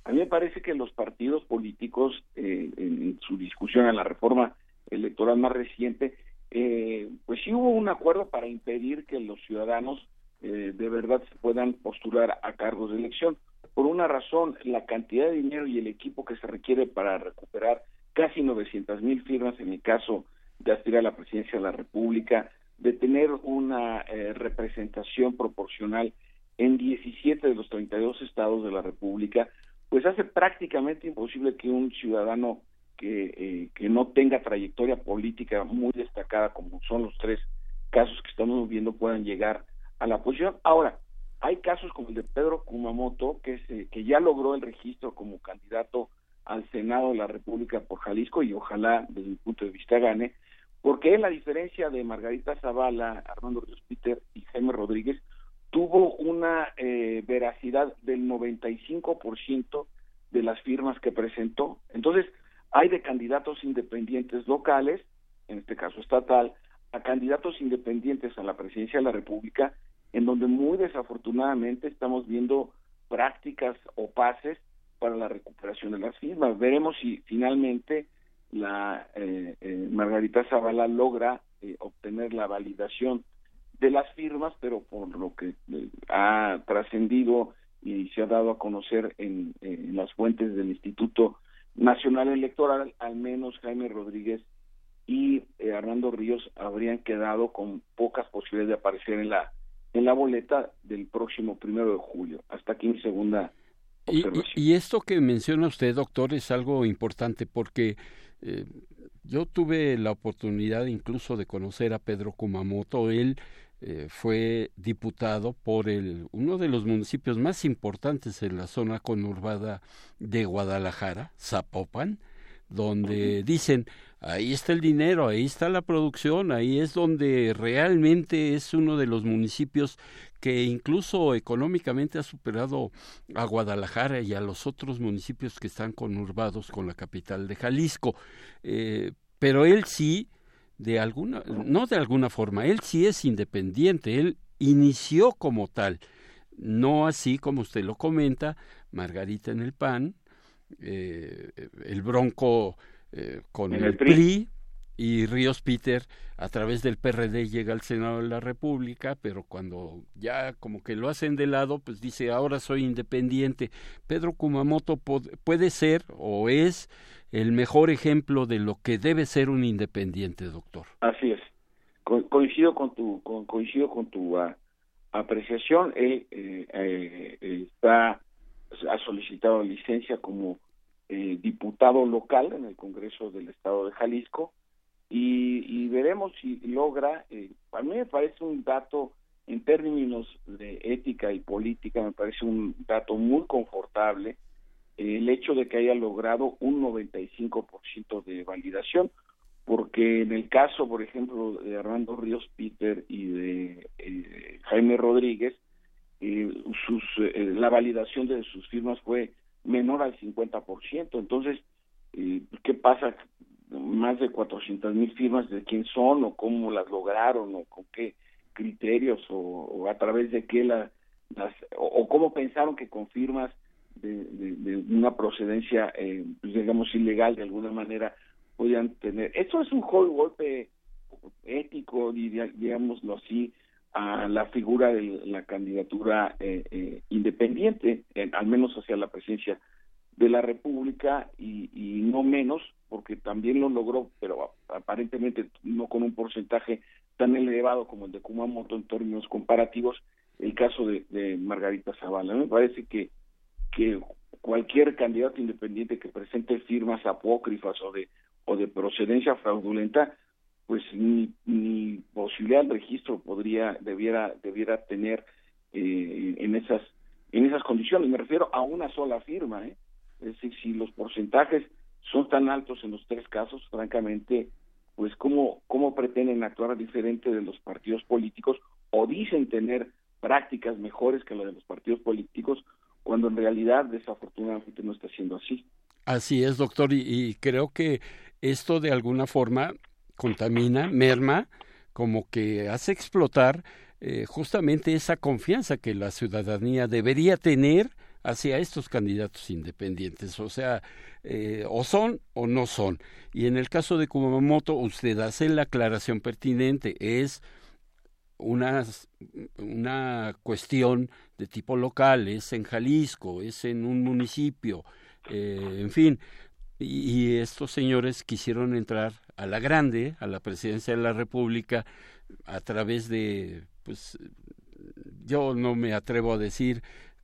A mí me parece que los partidos políticos, eh, en su discusión en la reforma electoral más reciente, eh, pues sí hubo un acuerdo para impedir que los ciudadanos eh, de verdad se puedan postular a cargos de elección. Por una razón, la cantidad de dinero y el equipo que se requiere para recuperar casi 900 mil firmas en el caso de aspirar a la presidencia de la República, de tener una eh, representación proporcional en 17 de los 32 estados de la República, pues hace prácticamente imposible que un ciudadano que, eh, que no tenga trayectoria política muy destacada, como son los tres casos que estamos viendo, puedan llegar a la posición. Ahora, hay casos como el de Pedro Kumamoto, que, se, que ya logró el registro como candidato al Senado de la República por Jalisco y ojalá desde mi punto de vista gane, porque él, a diferencia de Margarita Zavala, Armando Ríos Peter y Jaime Rodríguez, tuvo una eh, veracidad del 95% de las firmas que presentó. Entonces, hay de candidatos independientes locales, en este caso estatal, a candidatos independientes a la presidencia de la República, en donde muy desafortunadamente estamos viendo prácticas o para la recuperación de las firmas. Veremos si finalmente la eh, eh, Margarita Zavala logra eh, obtener la validación de las firmas, pero por lo que ha trascendido y se ha dado a conocer en, las fuentes del Instituto Nacional Electoral, al menos Jaime Rodríguez y Hernando Ríos habrían quedado con pocas posibilidades de aparecer en la en la boleta del próximo primero de julio. Hasta aquí mi segunda observación. y esto que menciona usted, doctor, es algo importante porque eh, yo tuve la oportunidad incluso de conocer a Pedro Kumamoto. Él eh, fue diputado por el, uno de los municipios más importantes en la zona conurbada de Guadalajara, Zapopan, donde dicen, ahí está el dinero, ahí está la producción, ahí es donde realmente es uno de los municipios que incluso económicamente ha superado a Guadalajara y a los otros municipios que están conurbados con la capital de Jalisco. Eh, pero él sí, de alguna, no de alguna forma, él sí es independiente, él inició como tal, no así como usted lo comenta, Margarita en el PAN, eh, el Bronco eh, con el, PRI. Y Ríos Peter a través del PRD llega al Senado de la República, pero cuando ya como que lo hacen de lado, pues dice, ahora soy independiente. Pedro Kumamoto puede ser o es el mejor ejemplo de lo que debe ser un independiente, doctor. Así es. coincido con tu coincido con tu ah, apreciación. Él eh, eh, está ha solicitado licencia como eh, diputado local en el Congreso del Estado de Jalisco y, veremos si logra, eh, a mí me parece un dato en términos de ética y política, me parece un dato muy confortable eh, el hecho de que haya logrado un 95% de validación, por, porque en el caso, por ejemplo, de Armando Ríos Peter y de eh, Jaime Rodríguez, eh, sus, la validación de sus firmas fue menor al 50%. Entonces, ¿qué pasa? Más de 400 mil firmas de quién son o cómo las lograron o con qué criterios o, a través de qué la, las, o, cómo pensaron que con firmas de, de, una procedencia, pues digamos, ilegal de alguna manera podían tener. Eso es un golpe ético, digámoslo así, a la figura de la candidatura eh, eh, independiente, al menos hacia la presidencia de la República y, y, no menos, porque también lo logró, pero aparentemente no con un porcentaje tan elevado como el de Kumamoto en términos comparativos, el caso de, Margarita Zavala. Me parece que, que cualquier candidato independiente que presente firmas apócrifas o de o de procedencia fraudulenta, pues ni, ni posibilidad de registro podría debiera debiera tener eh, en esas en esas condiciones. Me refiero a una sola firma, ¿eh? es decir, si los porcentajes son tan altos en los tres casos, francamente, pues cómo cómo pretenden actuar diferente de los partidos políticos o dicen tener prácticas mejores que las de los partidos políticos cuando en realidad desafortunadamente no está siendo así. Así es, doctor, y creo que esto de alguna forma contamina, merma, como que hace explotar eh, justamente esa confianza que la ciudadanía debería tener hacia estos candidatos independientes, o sea, eh, o son o no son. Y en el caso de Kumamoto, usted hace la aclaración pertinente, es una, una cuestión de tipo local, es en Jalisco, es en un municipio, eh, en fin, y, estos señores quisieron entrar a la grande, a la presidencia de la República, a través de, pues, yo no me atrevo a decir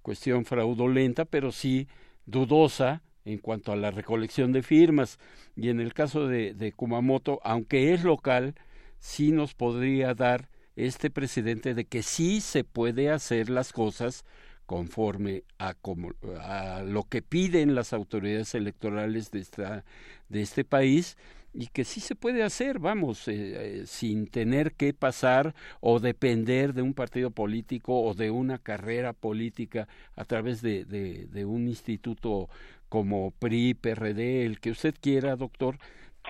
cuestión fraudulenta, pero sí dudosa en cuanto a la recolección de firmas. Y en el caso de, de Kumamoto, aunque es local, sí nos podría dar este presidente de que sí se puede hacer las cosas conforme a, como, a lo que piden las autoridades electorales de, esta, de este país y que sí se puede hacer, vamos, eh, eh, sin tener que pasar o depender de un partido político o de una carrera política a través de, de, de un instituto como PRI, PRD, el que usted quiera, doctor,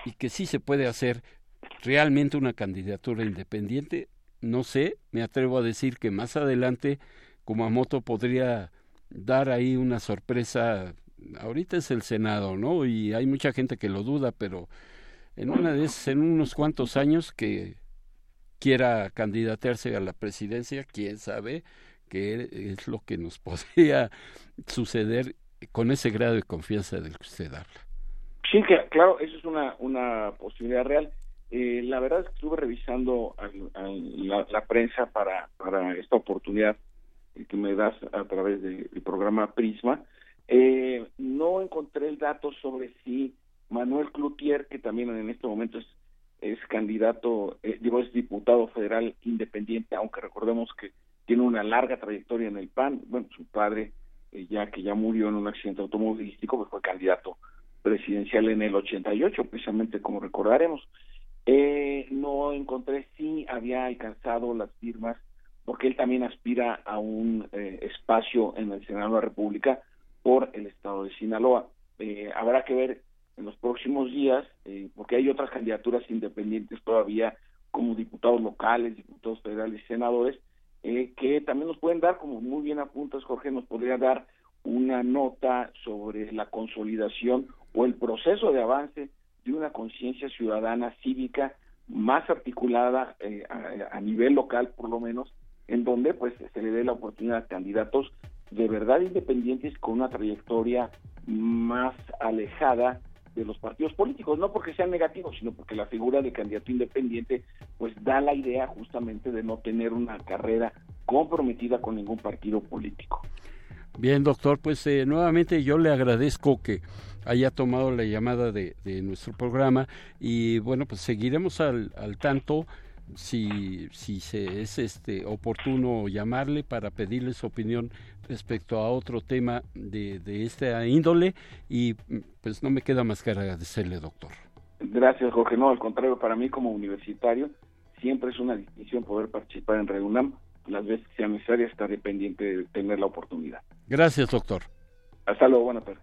y que sí se puede hacer realmente una candidatura independiente. No sé, me atrevo a decir que más adelante Kumamoto podría dar ahí una sorpresa. Ahorita es el Senado, ¿no? Y hay mucha gente que lo duda, pero en una de en unos cuantos años que quiera candidatearse a la presidencia, quién sabe qué es lo que nos podría suceder con ese grado de confianza del que usted habla. Sí, claro, eso es una, una posibilidad real. Eh, la verdad es que estuve revisando la, la, prensa para, para esta oportunidad que me das a través del programa Prisma, eh, no encontré el dato sobre si Manuel Cloutier, que también en este momento es, candidato, eh, digo, es diputado federal independiente, aunque recordemos que tiene una larga trayectoria en el PAN, bueno, su padre, eh, ya que ya murió en un accidente automovilístico, pues fue candidato presidencial en el 88, precisamente como recordaremos. no encontré si había alcanzado las firmas porque él también aspira a un eh, espacio en el Senado de la República por el estado de Sinaloa. Eh, habrá que ver en los próximos días, eh, porque hay otras candidaturas independientes todavía, como diputados locales, diputados federales y senadores, que también nos pueden dar, como muy bien apuntas, Jorge, nos podría dar una nota sobre la consolidación o el proceso de avance de una conciencia ciudadana cívica más articulada a, nivel local, por lo menos, en donde pues se le dé la oportunidad a candidatos de verdad independientes con una trayectoria más alejada de los partidos políticos, no porque sean negativos, sino porque la figura de candidato independiente pues da la idea justamente de no tener una carrera comprometida con ningún partido político. Bien, doctor, pues eh, nuevamente yo le agradezco que haya tomado la llamada de, nuestro programa y bueno, pues seguiremos al, al tanto si, si se es este oportuno llamarle para pedirle su opinión respecto a otro tema de, de esta índole y pues no me queda más que agradecerle doctor. Gracias, Jorge. No, al contrario, para mí como universitario siempre es una distinción poder participar en REUNAM. Las veces que sea necesaria estaré pendiente de tener la oportunidad. Gracias, doctor. Hasta luego, buenas tardes.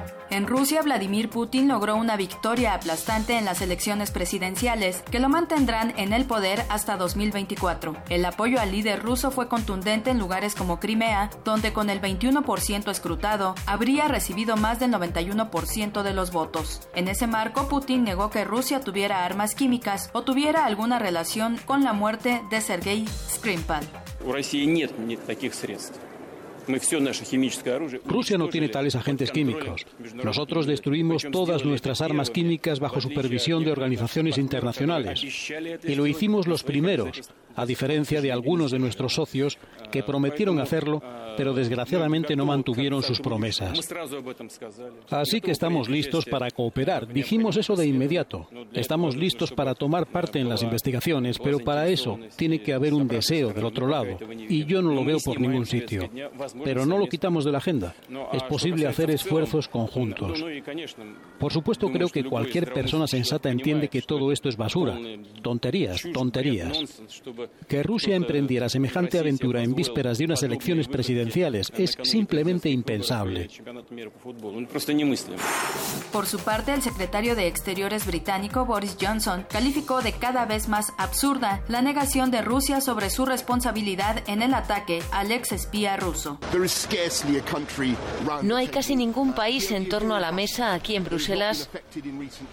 En Rusia, Vladimir Putin logró una victoria aplastante en las elecciones presidenciales que lo mantendrán en el poder hasta 2024. El apoyo al líder ruso fue contundente en lugares como Crimea, donde con el 21% escrutado habría recibido más del 91% de los votos. En ese marco, Putin negó que Rusia tuviera armas químicas o tuviera alguna relación con la muerte de Sergei Skripal. Rusia no tiene tales agentes químicos. Nosotros destruimos todas nuestras armas químicas bajo supervisión de organizaciones internacionales. Y lo hicimos los primeros, a diferencia de algunos de nuestros socios que prometieron hacerlo, pero desgraciadamente no mantuvieron sus promesas. Así que estamos listos para cooperar. Dijimos eso de inmediato. Estamos listos para tomar parte en las investigaciones, pero para eso tiene que haber un deseo del otro lado. Y yo no lo veo por ningún sitio. Pero no lo quitamos de la agenda. Es posible hacer esfuerzos conjuntos. Por supuesto, creo que cualquier persona sensata entiende que todo esto es basura. Tonterías, tonterías. Que Rusia emprendiera semejante aventura en vísperas de unas elecciones presidenciales es simplemente impensable. Por su parte, el secretario de Exteriores británico Boris Johnson calificó de cada vez más absurda la negación de Rusia sobre su responsabilidad en el ataque al ex espía ruso. No hay casi ningún país en torno a la mesa aquí en Bruselas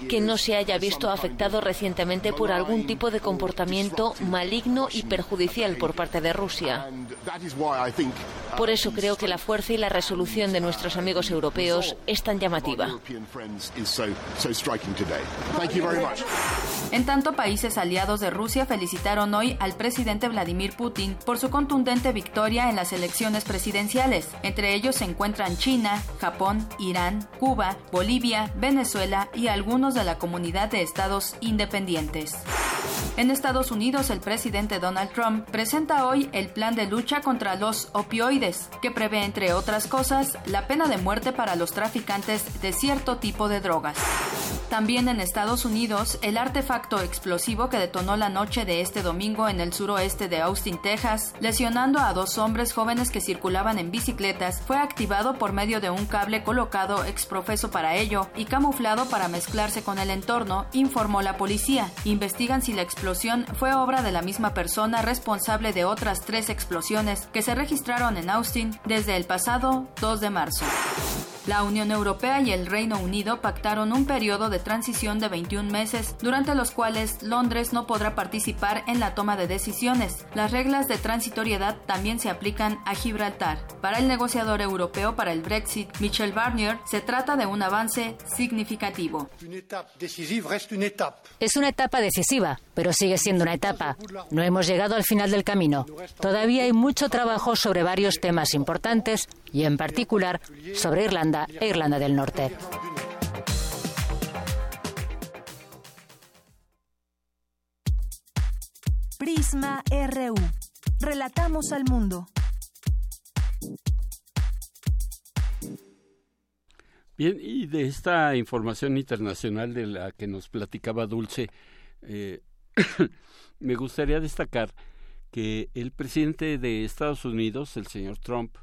que no se haya visto afectado recientemente por algún tipo de comportamiento maligno y perjudicial por parte de Rusia. Por eso creo que la fuerza y la resolución de nuestros amigos europeos es tan llamativa. En tanto, países aliados de Rusia felicitaron hoy al presidente Vladimir Putin por su contundente victoria en las elecciones presidenciales. Entre ellos se encuentran China, Japón, Irán, Cuba, Bolivia, Venezuela y algunos de la comunidad de estados independientes. En Estados Unidos, el presidente Donald Trump presenta hoy el plan de lucha contra los opioides, que prevé, entre otras cosas, la pena de muerte para los traficantes de cierto tipo de drogas. También en Estados Unidos, el artefacto explosivo que detonó la noche de este domingo en el suroeste de Austin, Texas, lesionando a dos hombres jóvenes que circulaban en bicicletas, fue activado por medio de un cable colocado exprofeso para ello y camuflado para mezclarse con el entorno, informó la policía. Investigan si la explosión fue obra de la misma persona responsable de otras tres explosiones que se registraron en Austin desde el pasado 2 de marzo. La Unión Europea y el Reino Unido pactaron un periodo de transición de 21 meses, durante los cuales Londres no podrá participar en la toma de decisiones. Las reglas de transitoriedad también se aplican a Gibraltar. Para el negociador europeo para el Brexit, Michel Barnier, se trata de un avance significativo. Es una etapa decisiva, pero sigue siendo una etapa. No hemos llegado al final del camino. Todavía hay mucho trabajo sobre varios temas importantes y, en particular, sobre Irlanda e Irlanda del Norte. Prisma RU. Relatamos al mundo. Bien, y de esta información internacional de la que nos platicaba Dulce, eh, me gustaría destacar que el presidente de Estados Unidos, el señor Trump,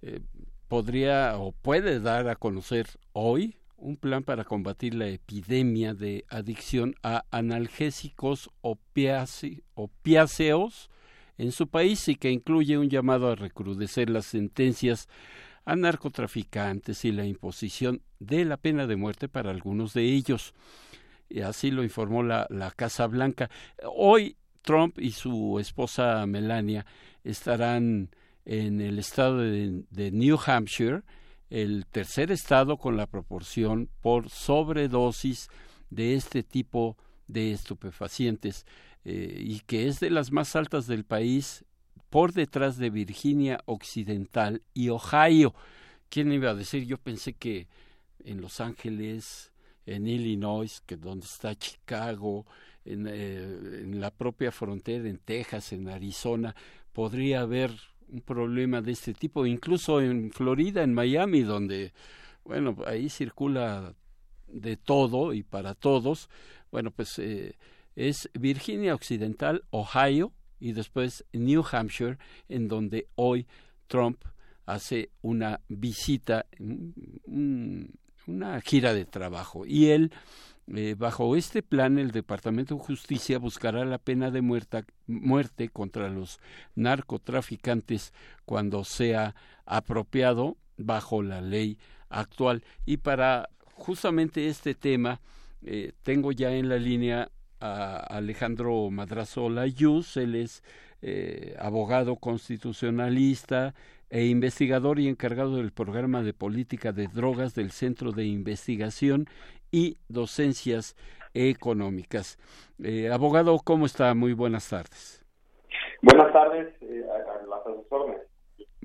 eh, podría o puede dar a conocer hoy un plan para combatir la epidemia de adicción a analgésicos opiáceos en su país y que incluye un llamado a recrudecer las sentencias a narcotraficantes y la imposición de la pena de muerte para algunos de ellos. Y así lo informó la, Casa Blanca. Hoy Trump y su esposa Melania estarán en el estado de, New Hampshire, el tercer estado con la proporción por sobredosis de este tipo de estupefacientes eh, y que es de las más altas del país por detrás de Virginia Occidental y Ohio. ¿Quién iba a decir? Yo pensé que en Los Ángeles, en Illinois, que donde está Chicago, en, eh, en la propia frontera, en Texas, en Arizona, podría haber un problema de este tipo, incluso en Florida, en Miami, donde, bueno, ahí circula de todo y para todos. Bueno, pues eh, es Virginia Occidental, Ohio y después New Hampshire, en donde hoy Trump hace una visita, una gira de trabajo. Y él, eh, bajo este plan, el Departamento de Justicia buscará la pena de muerte, contra los narcotraficantes cuando sea apropiado bajo la ley actual. Y para justamente este tema, eh, tengo ya en la línea a Alejandro Madrazo Layuz, él es eh, abogado constitucionalista e investigador y encargado del programa de política de drogas del Centro de Investigación y Docencias Económicas. Eh, abogado, ¿cómo está? Muy buenas tardes. Buenas tardes, a, las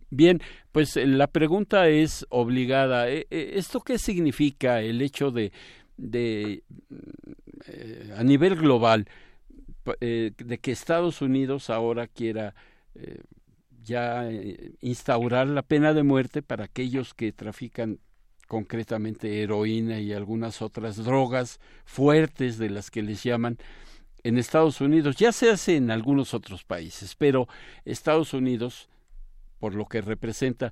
Bien, pues eh, la pregunta es obligada. Eh, eh, ¿Esto qué significa el hecho de, de a nivel global, de que Estados Unidos ahora quiera ya instaurar la pena de muerte para aquellos que trafican concretamente heroína y algunas otras drogas fuertes de las que les llaman en Estados Unidos. Ya se hace en algunos otros países, pero Estados Unidos por lo que representa,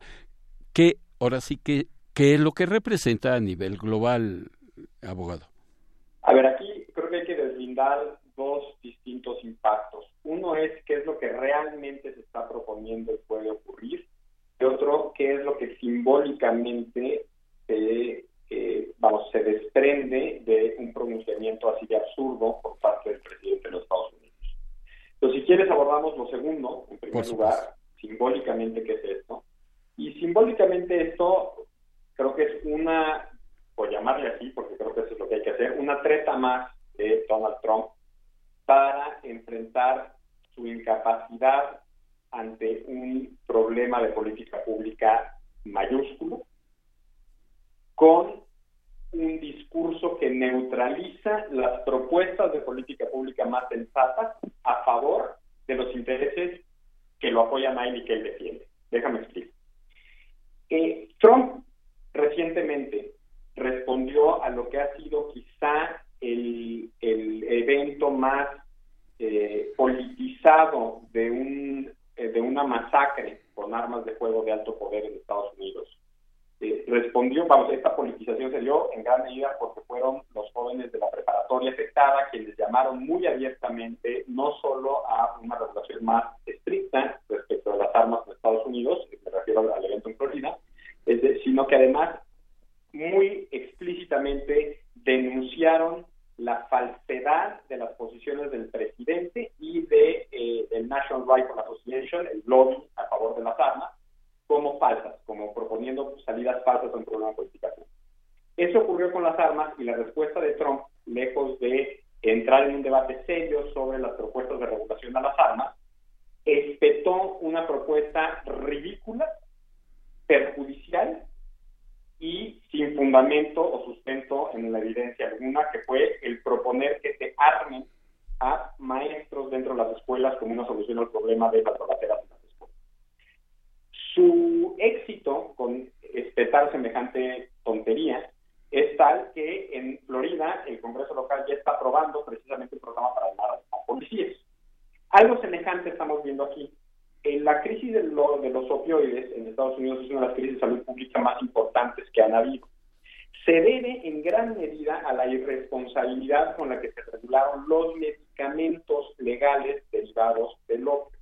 ¿qué, ahora sí que, qué es lo que representa a nivel global, abogado? A ver, aquí creo que hay que deslindar dos distintos impactos. Uno es qué es lo que realmente se está proponiendo y puede ocurrir, y otro, qué es lo que simbólicamente eh, vamos, se desprende de un pronunciamiento así de absurdo por parte del presidente de los Estados Unidos. Entonces, si quieres, abordamos lo segundo, en primer lugar, simbólicamente qué es esto. Y simbólicamente esto creo que es una, por llamarle así, porque creo que eso es lo que hay que hacer, una treta más de Donald Trump para enfrentar su incapacidad ante un problema de política pública mayúsculo con un discurso que neutraliza las propuestas de política pública más sensatas a favor de los intereses que lo apoyan a y que él defiende. Déjame explicar. Eh, Trump recientemente respondió a lo que ha sido quizá el, evento más eh, politizado de, un, eh, de una masacre con armas de fuego de alto poder en Estados Unidos eh, respondió, vamos, esta politización se dio en gran medida porque fueron los jóvenes de la preparatoria afectada quienes llamaron muy abiertamente no solo a una regulación más estricta respecto a las armas de Estados Unidos, me refiero al evento en Florida, sino que además muy explícitamente denunciaron la falsedad de las posiciones del presidente y de eh, el National Rifle Association, el lobby a favor de las armas, como falsas, como proponiendo salidas falsas a un problema político. Eso ocurrió con las armas y la respuesta de Trump, lejos de entrar en un debate serio sobre las propuestas de regulación a las armas, espetó una propuesta ridícula, perjudicial y sin fundamento o sustento en la evidencia alguna, que fue el proponer que se armen a maestros dentro de las escuelas como una solución al problema de las balaceras su éxito con espetar semejante tontería es tal que en Florida el Congreso local ya está aprobando precisamente un programa para armar a policías. Algo semejante estamos viendo aquí. En la crisis de, de los opioides en Estados Unidos es una de las crisis de salud pública más importantes que han habido. Se debe en gran medida a la irresponsabilidad con la que se regularon los medicamentos legales derivados del opio.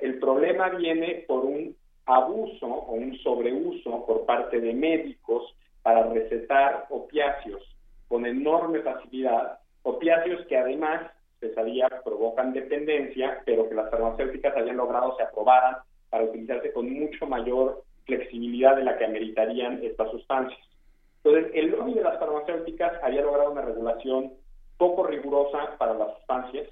El problema viene por un abuso o un sobreuso por parte de médicos para recetar opiáceos con enorme facilidad, opiáceos que además, se sabía, provocan dependencia, pero que las farmacéuticas habían logrado se aprobaran para utilizarse con mucho mayor flexibilidad de la que ameritarían estas sustancias. Entonces, el lobby de las farmacéuticas había logrado una regulación poco rigurosa para las sustancias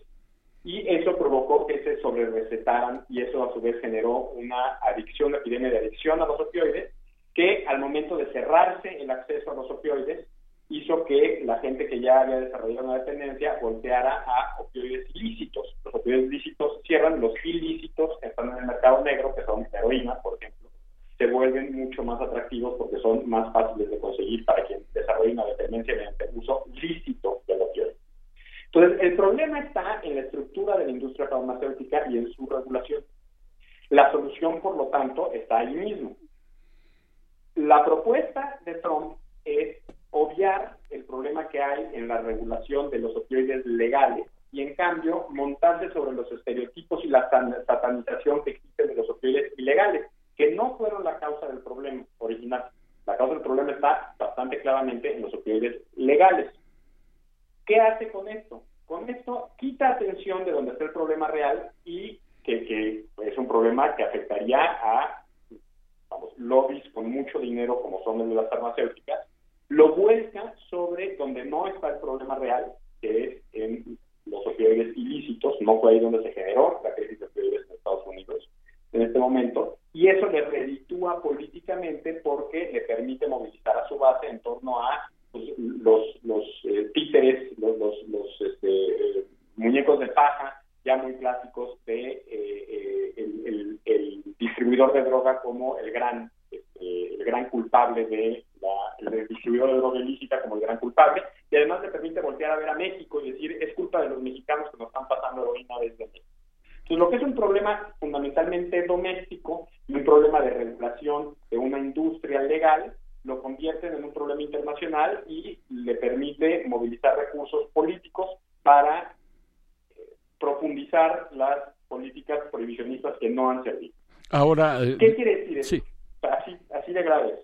y eso provocó que se sobrerecetaran y eso a su vez generó una adicción, una epidemia de adicción a los opioides que al momento de cerrarse el acceso a los opioides hizo que la gente que ya había desarrollado una dependencia volteara a opioides ilícitos. Los opioides ilícitos cierran, los ilícitos están en el mercado negro, que son heroína, por ejemplo, se vuelven mucho más atractivos porque son más fáciles de conseguir para quien desarrolla una dependencia mediante uso lícito. Entonces, el problema está en la estructura de la industria farmacéutica y en su regulación. La solución, por lo tanto, está ahí mismo. La propuesta de Trump es obviar el problema que hay en la regulación de los opioides legales y en cambio montarse sobre los estereotipos y la satanización que existen de los opioides ilegales, que no fueron la causa del problema original. La causa del problema está bastante claramente en los opioides legales. ¿Qué hace con esto? Con esto quita atención de donde está el problema real y que, es un problema que afectaría a lobbies con mucho dinero como son las farmacéuticas lo vuelca sobre donde no está el problema real, que es en los opioides ilícitos, no fue ahí donde se generó la crisis de opioides en Estados Unidos en este momento, y eso le reditúa políticamente porque le permite movilizar a su base en torno a los, los eh, títeres, los, los, este, eh, muñecos de paja ya muy clásicos de eh, el, el, distribuidor de droga como el gran, este, el gran culpable de el distribuidor de droga ilícita como el gran culpable, y además le permite voltear a ver a México y decir, es culpa de los mexicanos que nos están pasando heroína desde México. Entonces, lo que es un problema fundamentalmente doméstico y un problema de regulación de una industria legal, lo convierte en un problema internacional y le permite movilizar recursos políticos para eh, profundizar las políticas prohibicionistas que no han servido. Ahora, eh, ¿qué quiere decir eso? Así, así de grave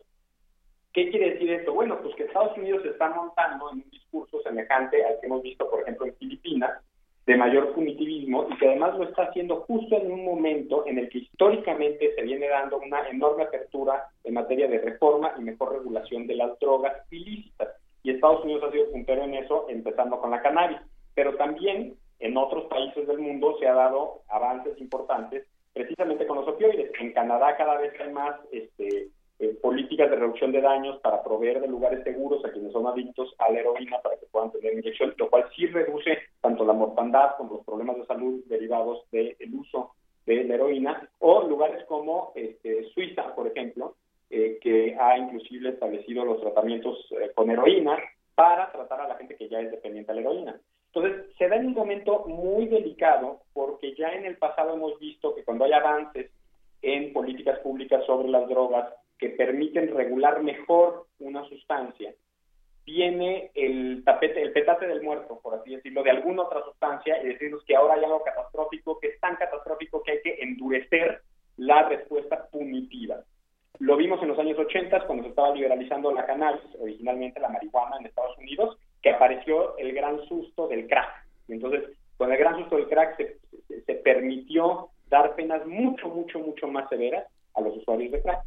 ¿Qué quiere decir esto? Bueno, pues que Estados Unidos se está montando en un discurso semejante al que hemos visto, por ejemplo, en Filipinas, de mayor punitivismo y que además lo está haciendo justo en un momento en el que históricamente se viene dando una enorme apertura en materia de reforma y mejor regulación de las drogas ilícitas. Y Estados Unidos ha sido puntero en eso, empezando con la cannabis. Pero también en otros países del mundo se ha dado avances importantes precisamente con los opioides. En Canadá cada vez hay más este, eh, políticas de reducción de daños para proveer de lugares seguros a quienes son adictos a la heroína para que puedan tener inyección, lo cual sí reduce tanto la mortandad como los problemas de salud derivados del uso de la heroína, o lugares como este, Suiza, por ejemplo, eh, que ha inclusive establecido los tratamientos eh, con heroína para tratar a la gente que ya es dependiente a la heroína. Entonces, se da en un momento muy delicado porque ya en el pasado hemos visto que cuando hay avances en políticas públicas sobre las drogas, que permiten regular mejor una sustancia, viene el tapete, el petate del muerto, por así decirlo, de alguna otra sustancia y decirnos que ahora hay algo catastrófico, que es tan catastrófico que hay que endurecer la respuesta punitiva. Lo vimos en los años 80 cuando se estaba liberalizando la cannabis, originalmente la marihuana en Estados Unidos, que apareció el gran susto del crack. Y entonces, con el gran susto del crack se, se permitió dar penas mucho, mucho, mucho más severas a los usuarios de crack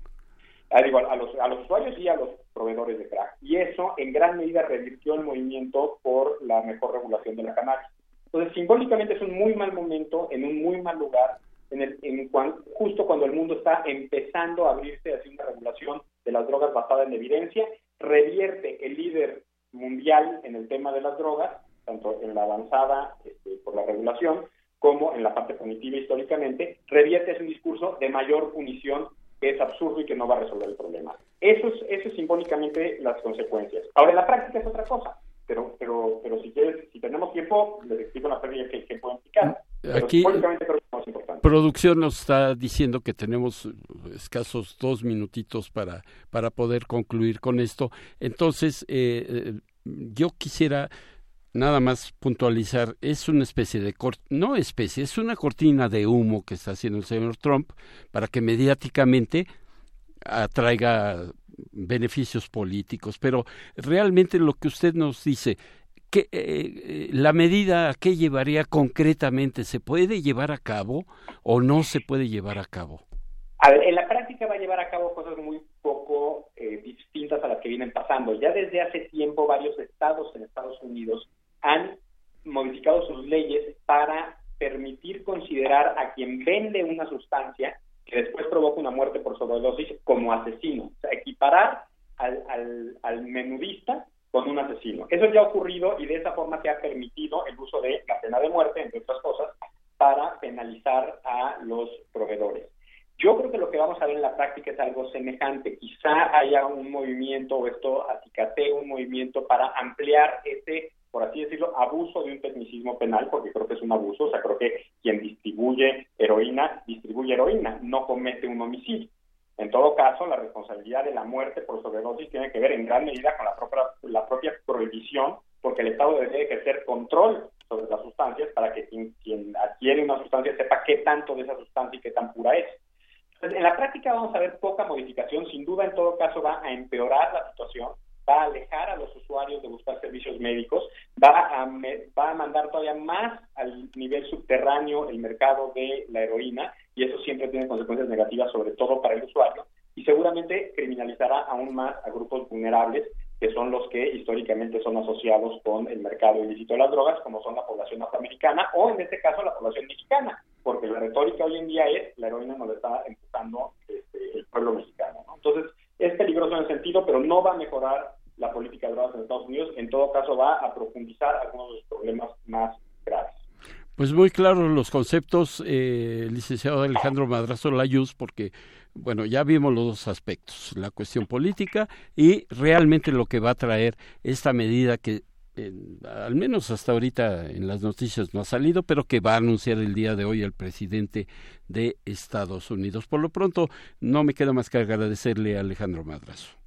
a, los, a los usuarios y a los proveedores de crack. Y eso en gran medida revirtió el movimiento por la mejor regulación de la cannabis. Entonces, simbólicamente es un muy mal momento, en un muy mal lugar, en el, en justo cuando el mundo está empezando a abrirse hacia una regulación de las drogas basada en evidencia, revierte el líder mundial en el tema de las drogas, tanto en la avanzada este, por la regulación como en la parte cognitiva históricamente, revierte ese discurso de mayor punición que es absurdo y que no va a resolver el problema. Eso es, eso es simbólicamente las consecuencias. Ahora, en la práctica es otra cosa, pero, pero, pero si, quieres, si tenemos tiempo, les explico la pérdida que, que puede implicar. Aquí. Producción nos está diciendo que tenemos escasos dos minutitos para, para poder concluir con esto. Entonces, eh, eh yo quisiera nada más puntualizar, es una especie de, no especie, es una cortina de humo que está haciendo el señor Trump para que mediáticamente atraiga beneficios políticos, pero realmente lo que usted nos dice, que eh, la medida que llevaría concretamente se puede llevar a cabo o no se puede llevar a cabo. en la práctica va a llevar a cabo cosas muy poco eh, distintas a las que vienen pasando. Ya desde hace tiempo varios estados en Estados Unidos han modificado sus leyes para permitir considerar a quien vende una sustancia que después provoca una muerte por sobredosis como asesino, o sea, equiparar al, al, al menudista con un asesino. Eso ya ha ocurrido y de esa forma se ha permitido el uso de la pena de muerte, entre otras cosas, para penalizar a los proveedores. Yo creo que lo que vamos a ver en la práctica es algo semejante. Quizá haya un movimiento, o esto acicate un movimiento para ampliar ese, por así decirlo, abuso de un tecnicismo penal, porque creo que es un abuso. O sea, creo que quien distribuye heroína, distribuye heroína, no comete un homicidio. En todo caso, la responsabilidad de la muerte por sobredosis tiene que ver en gran medida con la propia, prohibición, porque el Estado debe ejercer control sobre las sustancias para que quien, quien adquiere una sustancia sepa qué tanto de esa sustancia y qué tan pura es. Entonces, en la práctica vamos a ver poca modificación, sin duda en todo caso va a empeorar la situación, va a alejar a los usuarios de buscar servicios médicos, va a, va a mandar todavía más al nivel subterráneo el mercado de la heroína y eso siempre tiene consecuencias negativas, sobre todo para el usuario, y seguramente criminalizará aún más a grupos vulnerables que son los que históricamente son asociados con el mercado ilícito de las drogas, como son la población afroamericana o en este caso la población mexicana, porque la retórica hoy en día es la heroína nos está empujando este, el pueblo mexicano. Entonces, es peligroso en el sentido, pero no va a mejorar la política de drogas en Estados Unidos, en todo caso va a profundizar algunos de los problemas más graves. Pues muy claros los conceptos, eh, licenciado Alejandro Madrazo Layuz, porque, bueno, ya vimos los dos aspectos, la cuestión política y realmente lo que va a traer esta medida que al menos hasta ahorita en las noticias no ha salido, pero que va a anunciar el día de hoy el presidente de Estados Unidos. Por lo pronto, no me queda más que agradecerle a Alejandro Madrazo.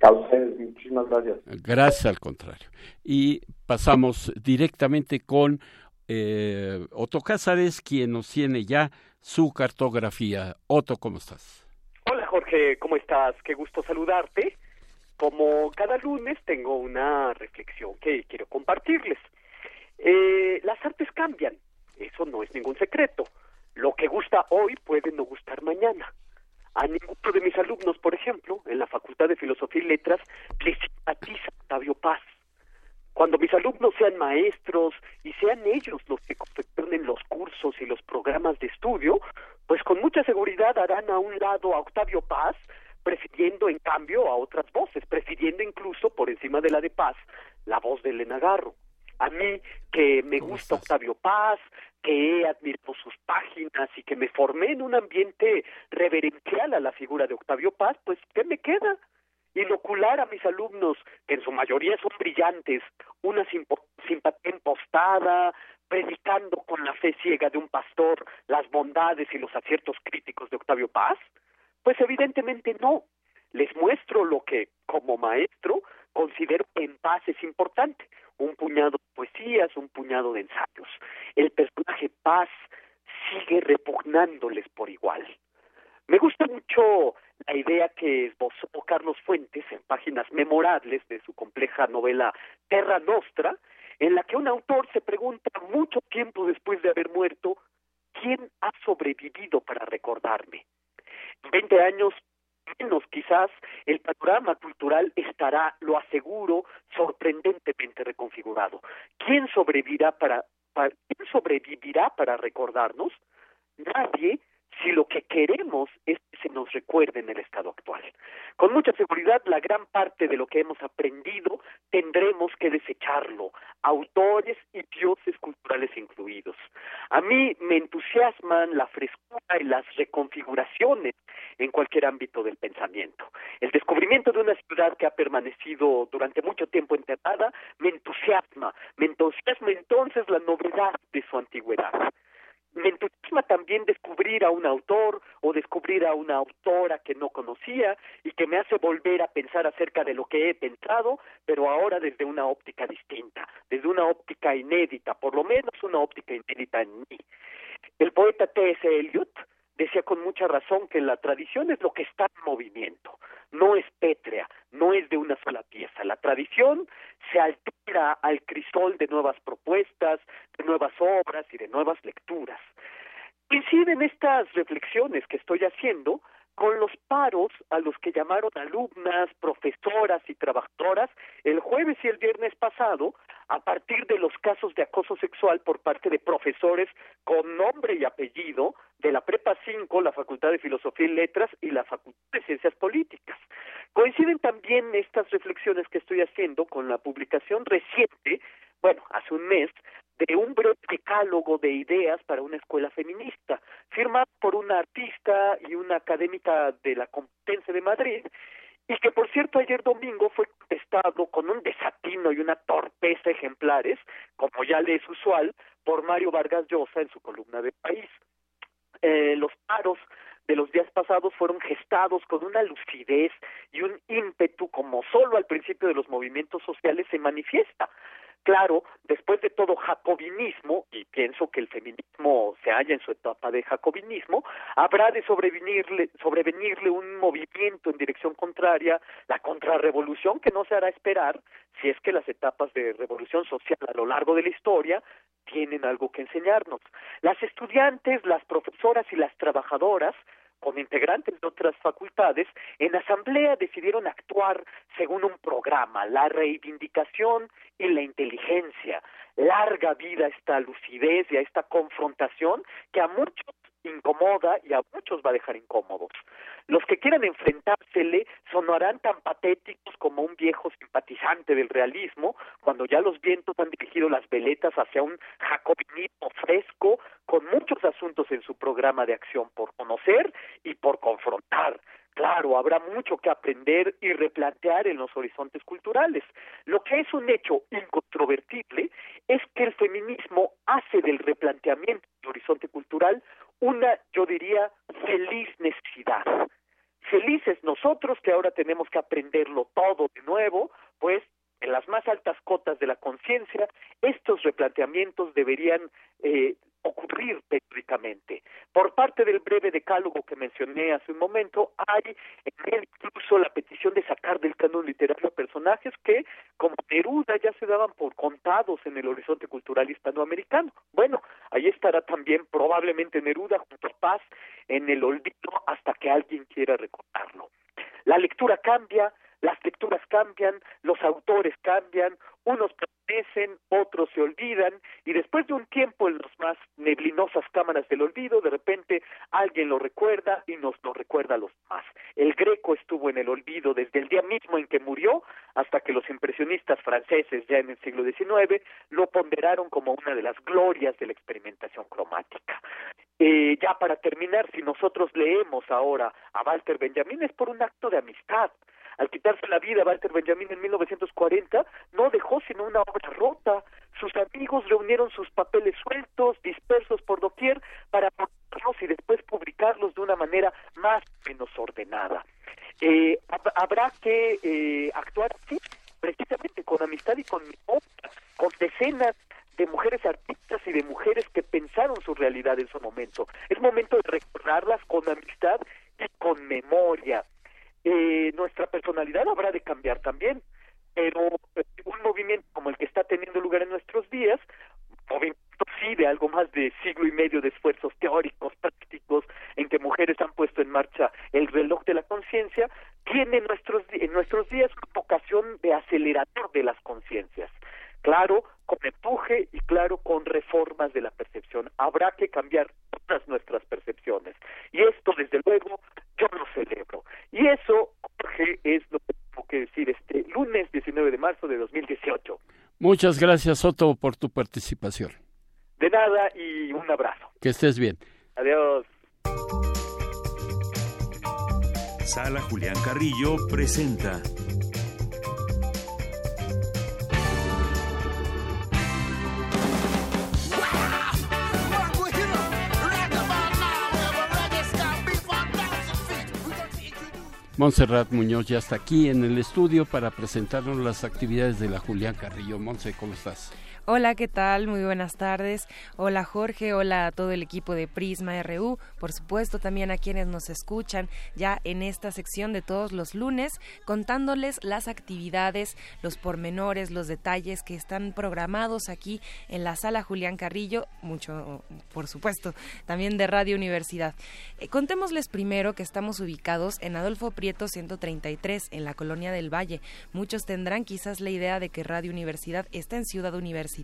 A ustedes, muchísimas gracias. Gracias al contrario. Y pasamos directamente con eh, Otto Cázares, quien nos tiene ya su cartografía. Otto, ¿cómo estás? Hola Jorge, ¿cómo estás? Qué gusto saludarte. Como cada lunes tengo una reflexión que quiero compartirles. Eh, las artes cambian, eso no es ningún secreto. Lo que gusta hoy puede no gustar mañana. A ninguno de mis alumnos, por ejemplo, en la Facultad de Filosofía y Letras, les simpatiza Octavio Paz. Cuando mis alumnos sean maestros y sean ellos los que confeccionen los cursos y los programas de estudio, pues con mucha seguridad harán a un lado a Octavio Paz, prefiriendo en cambio a otras voces, prefiriendo incluso por encima de la de Paz la voz de Elena Garro. A mí, que me gusta Octavio Paz, que he admirado sus páginas y que me formé en un ambiente reverencial a la figura de Octavio Paz, pues ¿qué me queda? inocular a mis alumnos, que en su mayoría son brillantes, una simpatía impostada, predicando con la fe ciega de un pastor las bondades y los aciertos críticos de Octavio Paz? Pues evidentemente no. Les muestro lo que, como maestro, considero que en paz es importante. Un puñado de poesías, un puñado de ensayos. El personaje Paz sigue repugnándoles por igual. Me gusta mucho la idea que esbozó Carlos Fuentes en páginas memorables de su compleja novela Terra Nostra, en la que un autor se pregunta mucho tiempo después de haber muerto, ¿quién ha sobrevivido para recordarme? 20 años menos quizás el panorama cultural estará, lo aseguro, sorprendentemente reconfigurado. ¿Quién sobrevivirá para, para quién sobrevivirá para recordarnos? Nadie si lo que queremos es que se nos recuerde en el estado actual. Con mucha seguridad, la gran parte de lo que hemos aprendido tendremos que desecharlo, autores y dioses culturales incluidos. A mí me entusiasman la frescura y las reconfiguraciones en cualquier ámbito del pensamiento. El descubrimiento de una ciudad que ha permanecido durante mucho tiempo enterrada me entusiasma, me entusiasma entonces la novedad de su antigüedad me entusiasma también descubrir a un autor o descubrir a una autora que no conocía y que me hace volver a pensar acerca de lo que he pensado, pero ahora desde una óptica distinta, desde una óptica inédita, por lo menos una óptica inédita en mí. El poeta T.S. Eliot decía con mucha razón que la tradición es lo que está en movimiento, no es pétrea, no es de una sola pieza. La tradición se altera al crisol de nuevas propuestas, de nuevas obras y de nuevas lecturas. Coinciden estas reflexiones que estoy haciendo con los paros a los que llamaron alumnas, profesoras y trabajadoras el jueves y el viernes pasado a partir de los casos de acoso sexual por parte de profesores con nombre y apellido de la Prepa 5, la Facultad de Filosofía y Letras y la Facultad de Ciencias Políticas. Coinciden también estas reflexiones que estoy haciendo con la publicación reciente, bueno, hace un mes, de un breve decálogo de ideas para una escuela feminista, firmado por una artista y una académica de la Complutense de Madrid, y que por cierto ayer domingo fue contestado con un desatino y una torpeza ejemplares, como ya le es usual, por Mario Vargas Llosa en su columna de País. Eh, los paros de los días pasados fueron gestados con una lucidez y un ímpetu como solo al principio de los movimientos sociales se manifiesta. Claro, después de todo jacobinismo, y pienso que el feminismo se halla en su etapa de jacobinismo, habrá de sobrevenirle, sobrevenirle un movimiento en dirección contraria, la contrarrevolución que no se hará esperar si es que las etapas de revolución social a lo largo de la historia tienen algo que enseñarnos. Las estudiantes, las profesoras y las trabajadoras con integrantes de otras facultades, en asamblea decidieron actuar según un programa, la reivindicación y la inteligencia. Larga vida a esta lucidez y a esta confrontación que a muchos incomoda y a muchos va a dejar incómodos. Los que quieran enfrentársele sonarán tan patéticos como un viejo simpatizante del realismo, cuando ya los vientos han dirigido las veletas hacia un jacobinismo fresco, con muchos asuntos en su programa de acción por conocer y por confrontar. Claro, habrá mucho que aprender y replantear en los horizontes culturales. Lo que es un hecho incontrovertible es que el feminismo hace del replanteamiento del horizonte cultural una, yo diría, feliz necesidad. Felices nosotros que ahora tenemos que aprenderlo todo de nuevo, pues en las más altas cotas de la conciencia, estos replanteamientos deberían eh, ocurrir periódicamente. Por parte del breve decálogo que mencioné hace un momento, hay en él incluso la petición de sacar del canon literario personajes que, como Neruda, ya se daban por contados en el horizonte cultural hispanoamericano. Bueno, ahí estará también probablemente Neruda junto a Paz en el olvido hasta que alguien quiera recordarlo. La lectura cambia, las lecturas cambian, los autores cambian, unos otros se olvidan, y después de un tiempo en las más neblinosas cámaras del olvido, de repente alguien lo recuerda y nos lo recuerda a los demás. El Greco estuvo en el olvido desde el día mismo en que murió, hasta que los impresionistas franceses ya en el siglo XIX lo ponderaron como una de las glorias de la experimentación cromática. Eh, ya para terminar, si nosotros leemos ahora a Walter Benjamin es por un acto de amistad, al quitarse la vida Walter Benjamin en 1940, no dejó sino una obra rota. Sus amigos reunieron sus papeles sueltos, dispersos por doquier, para ponerlos y después publicarlos de una manera más o menos ordenada. Eh, habrá que eh, actuar así, precisamente con amistad y con con decenas de mujeres artistas y de mujeres que pensaron su realidad en su momento. Es momento de recordarlas con amistad y con memoria eh, nuestra personalidad habrá de cambiar también, pero eh, un movimiento como el que está teniendo lugar en nuestros días, movimiento sí de algo más de siglo y medio de esfuerzos teóricos, prácticos, en que mujeres han puesto en marcha el reloj de la conciencia, tiene nuestros, en nuestros días una vocación de acelerador de las conciencias. Claro, con empuje y claro, con reformas de la percepción. Habrá que cambiar todas nuestras percepciones. Y esto, desde luego, yo lo celebro. Y eso, Jorge, es lo que tengo que decir este lunes 19 de marzo de 2018. Muchas gracias, Soto, por tu participación. De nada y un abrazo. Que estés bien. Adiós. Sala Julián Carrillo presenta Montserrat Muñoz ya está aquí en el estudio para presentarnos las actividades de la Julián Carrillo. Monse, ¿cómo estás? Hola, ¿qué tal? Muy buenas tardes. Hola Jorge, hola a todo el equipo de Prisma RU, por supuesto también a quienes nos escuchan ya en esta sección de todos los lunes, contándoles las actividades, los pormenores, los detalles que están programados aquí en la sala Julián Carrillo, mucho, por supuesto, también de Radio Universidad. Eh, contémosles primero que estamos ubicados en Adolfo Prieto 133, en la Colonia del Valle. Muchos tendrán quizás la idea de que Radio Universidad está en Ciudad Universidad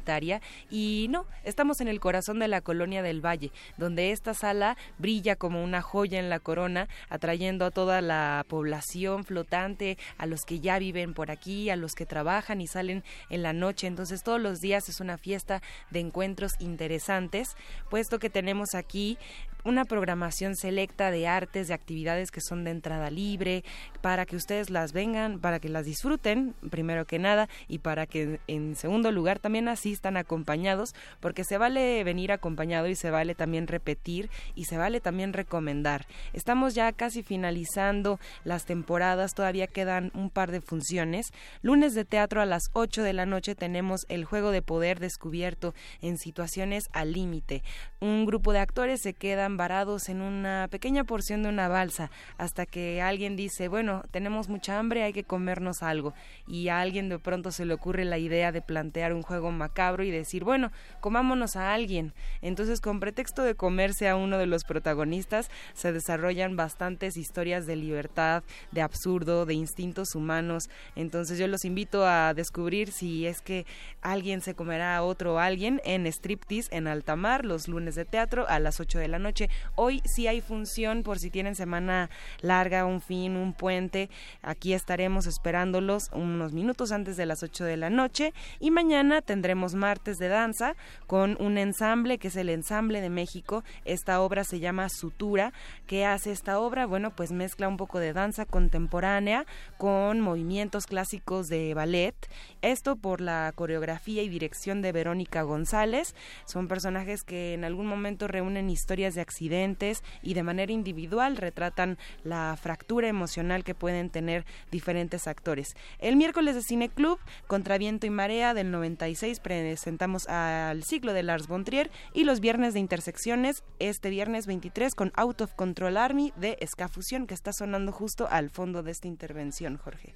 y no, estamos en el corazón de la colonia del Valle, donde esta sala brilla como una joya en la corona, atrayendo a toda la población flotante, a los que ya viven por aquí, a los que trabajan y salen en la noche. Entonces todos los días es una fiesta de encuentros interesantes, puesto que tenemos aquí una programación selecta de artes, de actividades que son de entrada libre, para que ustedes las vengan, para que las disfruten, primero que nada, y para que en segundo lugar también asistan acompañados, porque se vale venir acompañado y se vale también repetir y se vale también recomendar. Estamos ya casi finalizando las temporadas, todavía quedan un par de funciones. Lunes de teatro a las 8 de la noche tenemos el juego de poder descubierto en situaciones al límite. Un grupo de actores se quedan varados en una pequeña porción de una balsa hasta que alguien dice, bueno, tenemos mucha hambre, hay que comernos algo. Y a alguien de pronto se le ocurre la idea de plantear un juego macabro y decir, bueno, comámonos a alguien. Entonces, con pretexto de comerse a uno de los protagonistas, se desarrollan bastantes historias de libertad, de absurdo, de instintos humanos. Entonces, yo los invito a descubrir si es que alguien se comerá a otro alguien en Striptease en Altamar los lunes de teatro a las 8 de la noche. Hoy sí hay función por si tienen semana larga, un fin, un puente. Aquí estaremos esperándolos unos minutos antes de las 8 de la noche. Y mañana tendremos martes de danza con un ensamble que es el Ensamble de México. Esta obra se llama Sutura. ¿Qué hace esta obra? Bueno, pues mezcla un poco de danza contemporánea con movimientos clásicos de ballet. Esto por la coreografía y dirección de Verónica González. Son personajes que en algún momento reúnen historias de accidentes y de manera individual retratan la fractura emocional que pueden tener diferentes actores. El miércoles de Cine Club, Contra Viento y Marea del 96 presentamos al ciclo de Lars von Trier y los viernes de intersecciones, este viernes 23 con Out of Control Army de Escafusión que está sonando justo al fondo de esta intervención, Jorge.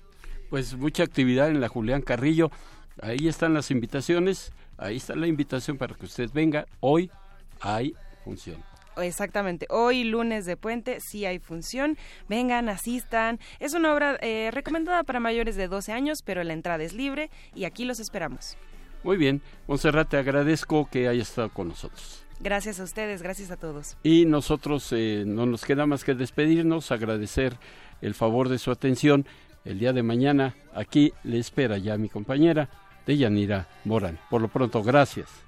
Pues mucha actividad en la Julián Carrillo. Ahí están las invitaciones, ahí está la invitación para que usted venga. Hoy hay función. Exactamente. Hoy, lunes de puente, sí hay función. Vengan, asistan. Es una obra eh, recomendada para mayores de 12 años, pero la entrada es libre y aquí los esperamos. Muy bien. Monserrat, te agradezco que hayas estado con nosotros. Gracias a ustedes, gracias a todos. Y nosotros eh, no nos queda más que despedirnos, agradecer el favor de su atención. El día de mañana aquí le espera ya mi compañera Deyanira Morán. Por lo pronto, gracias.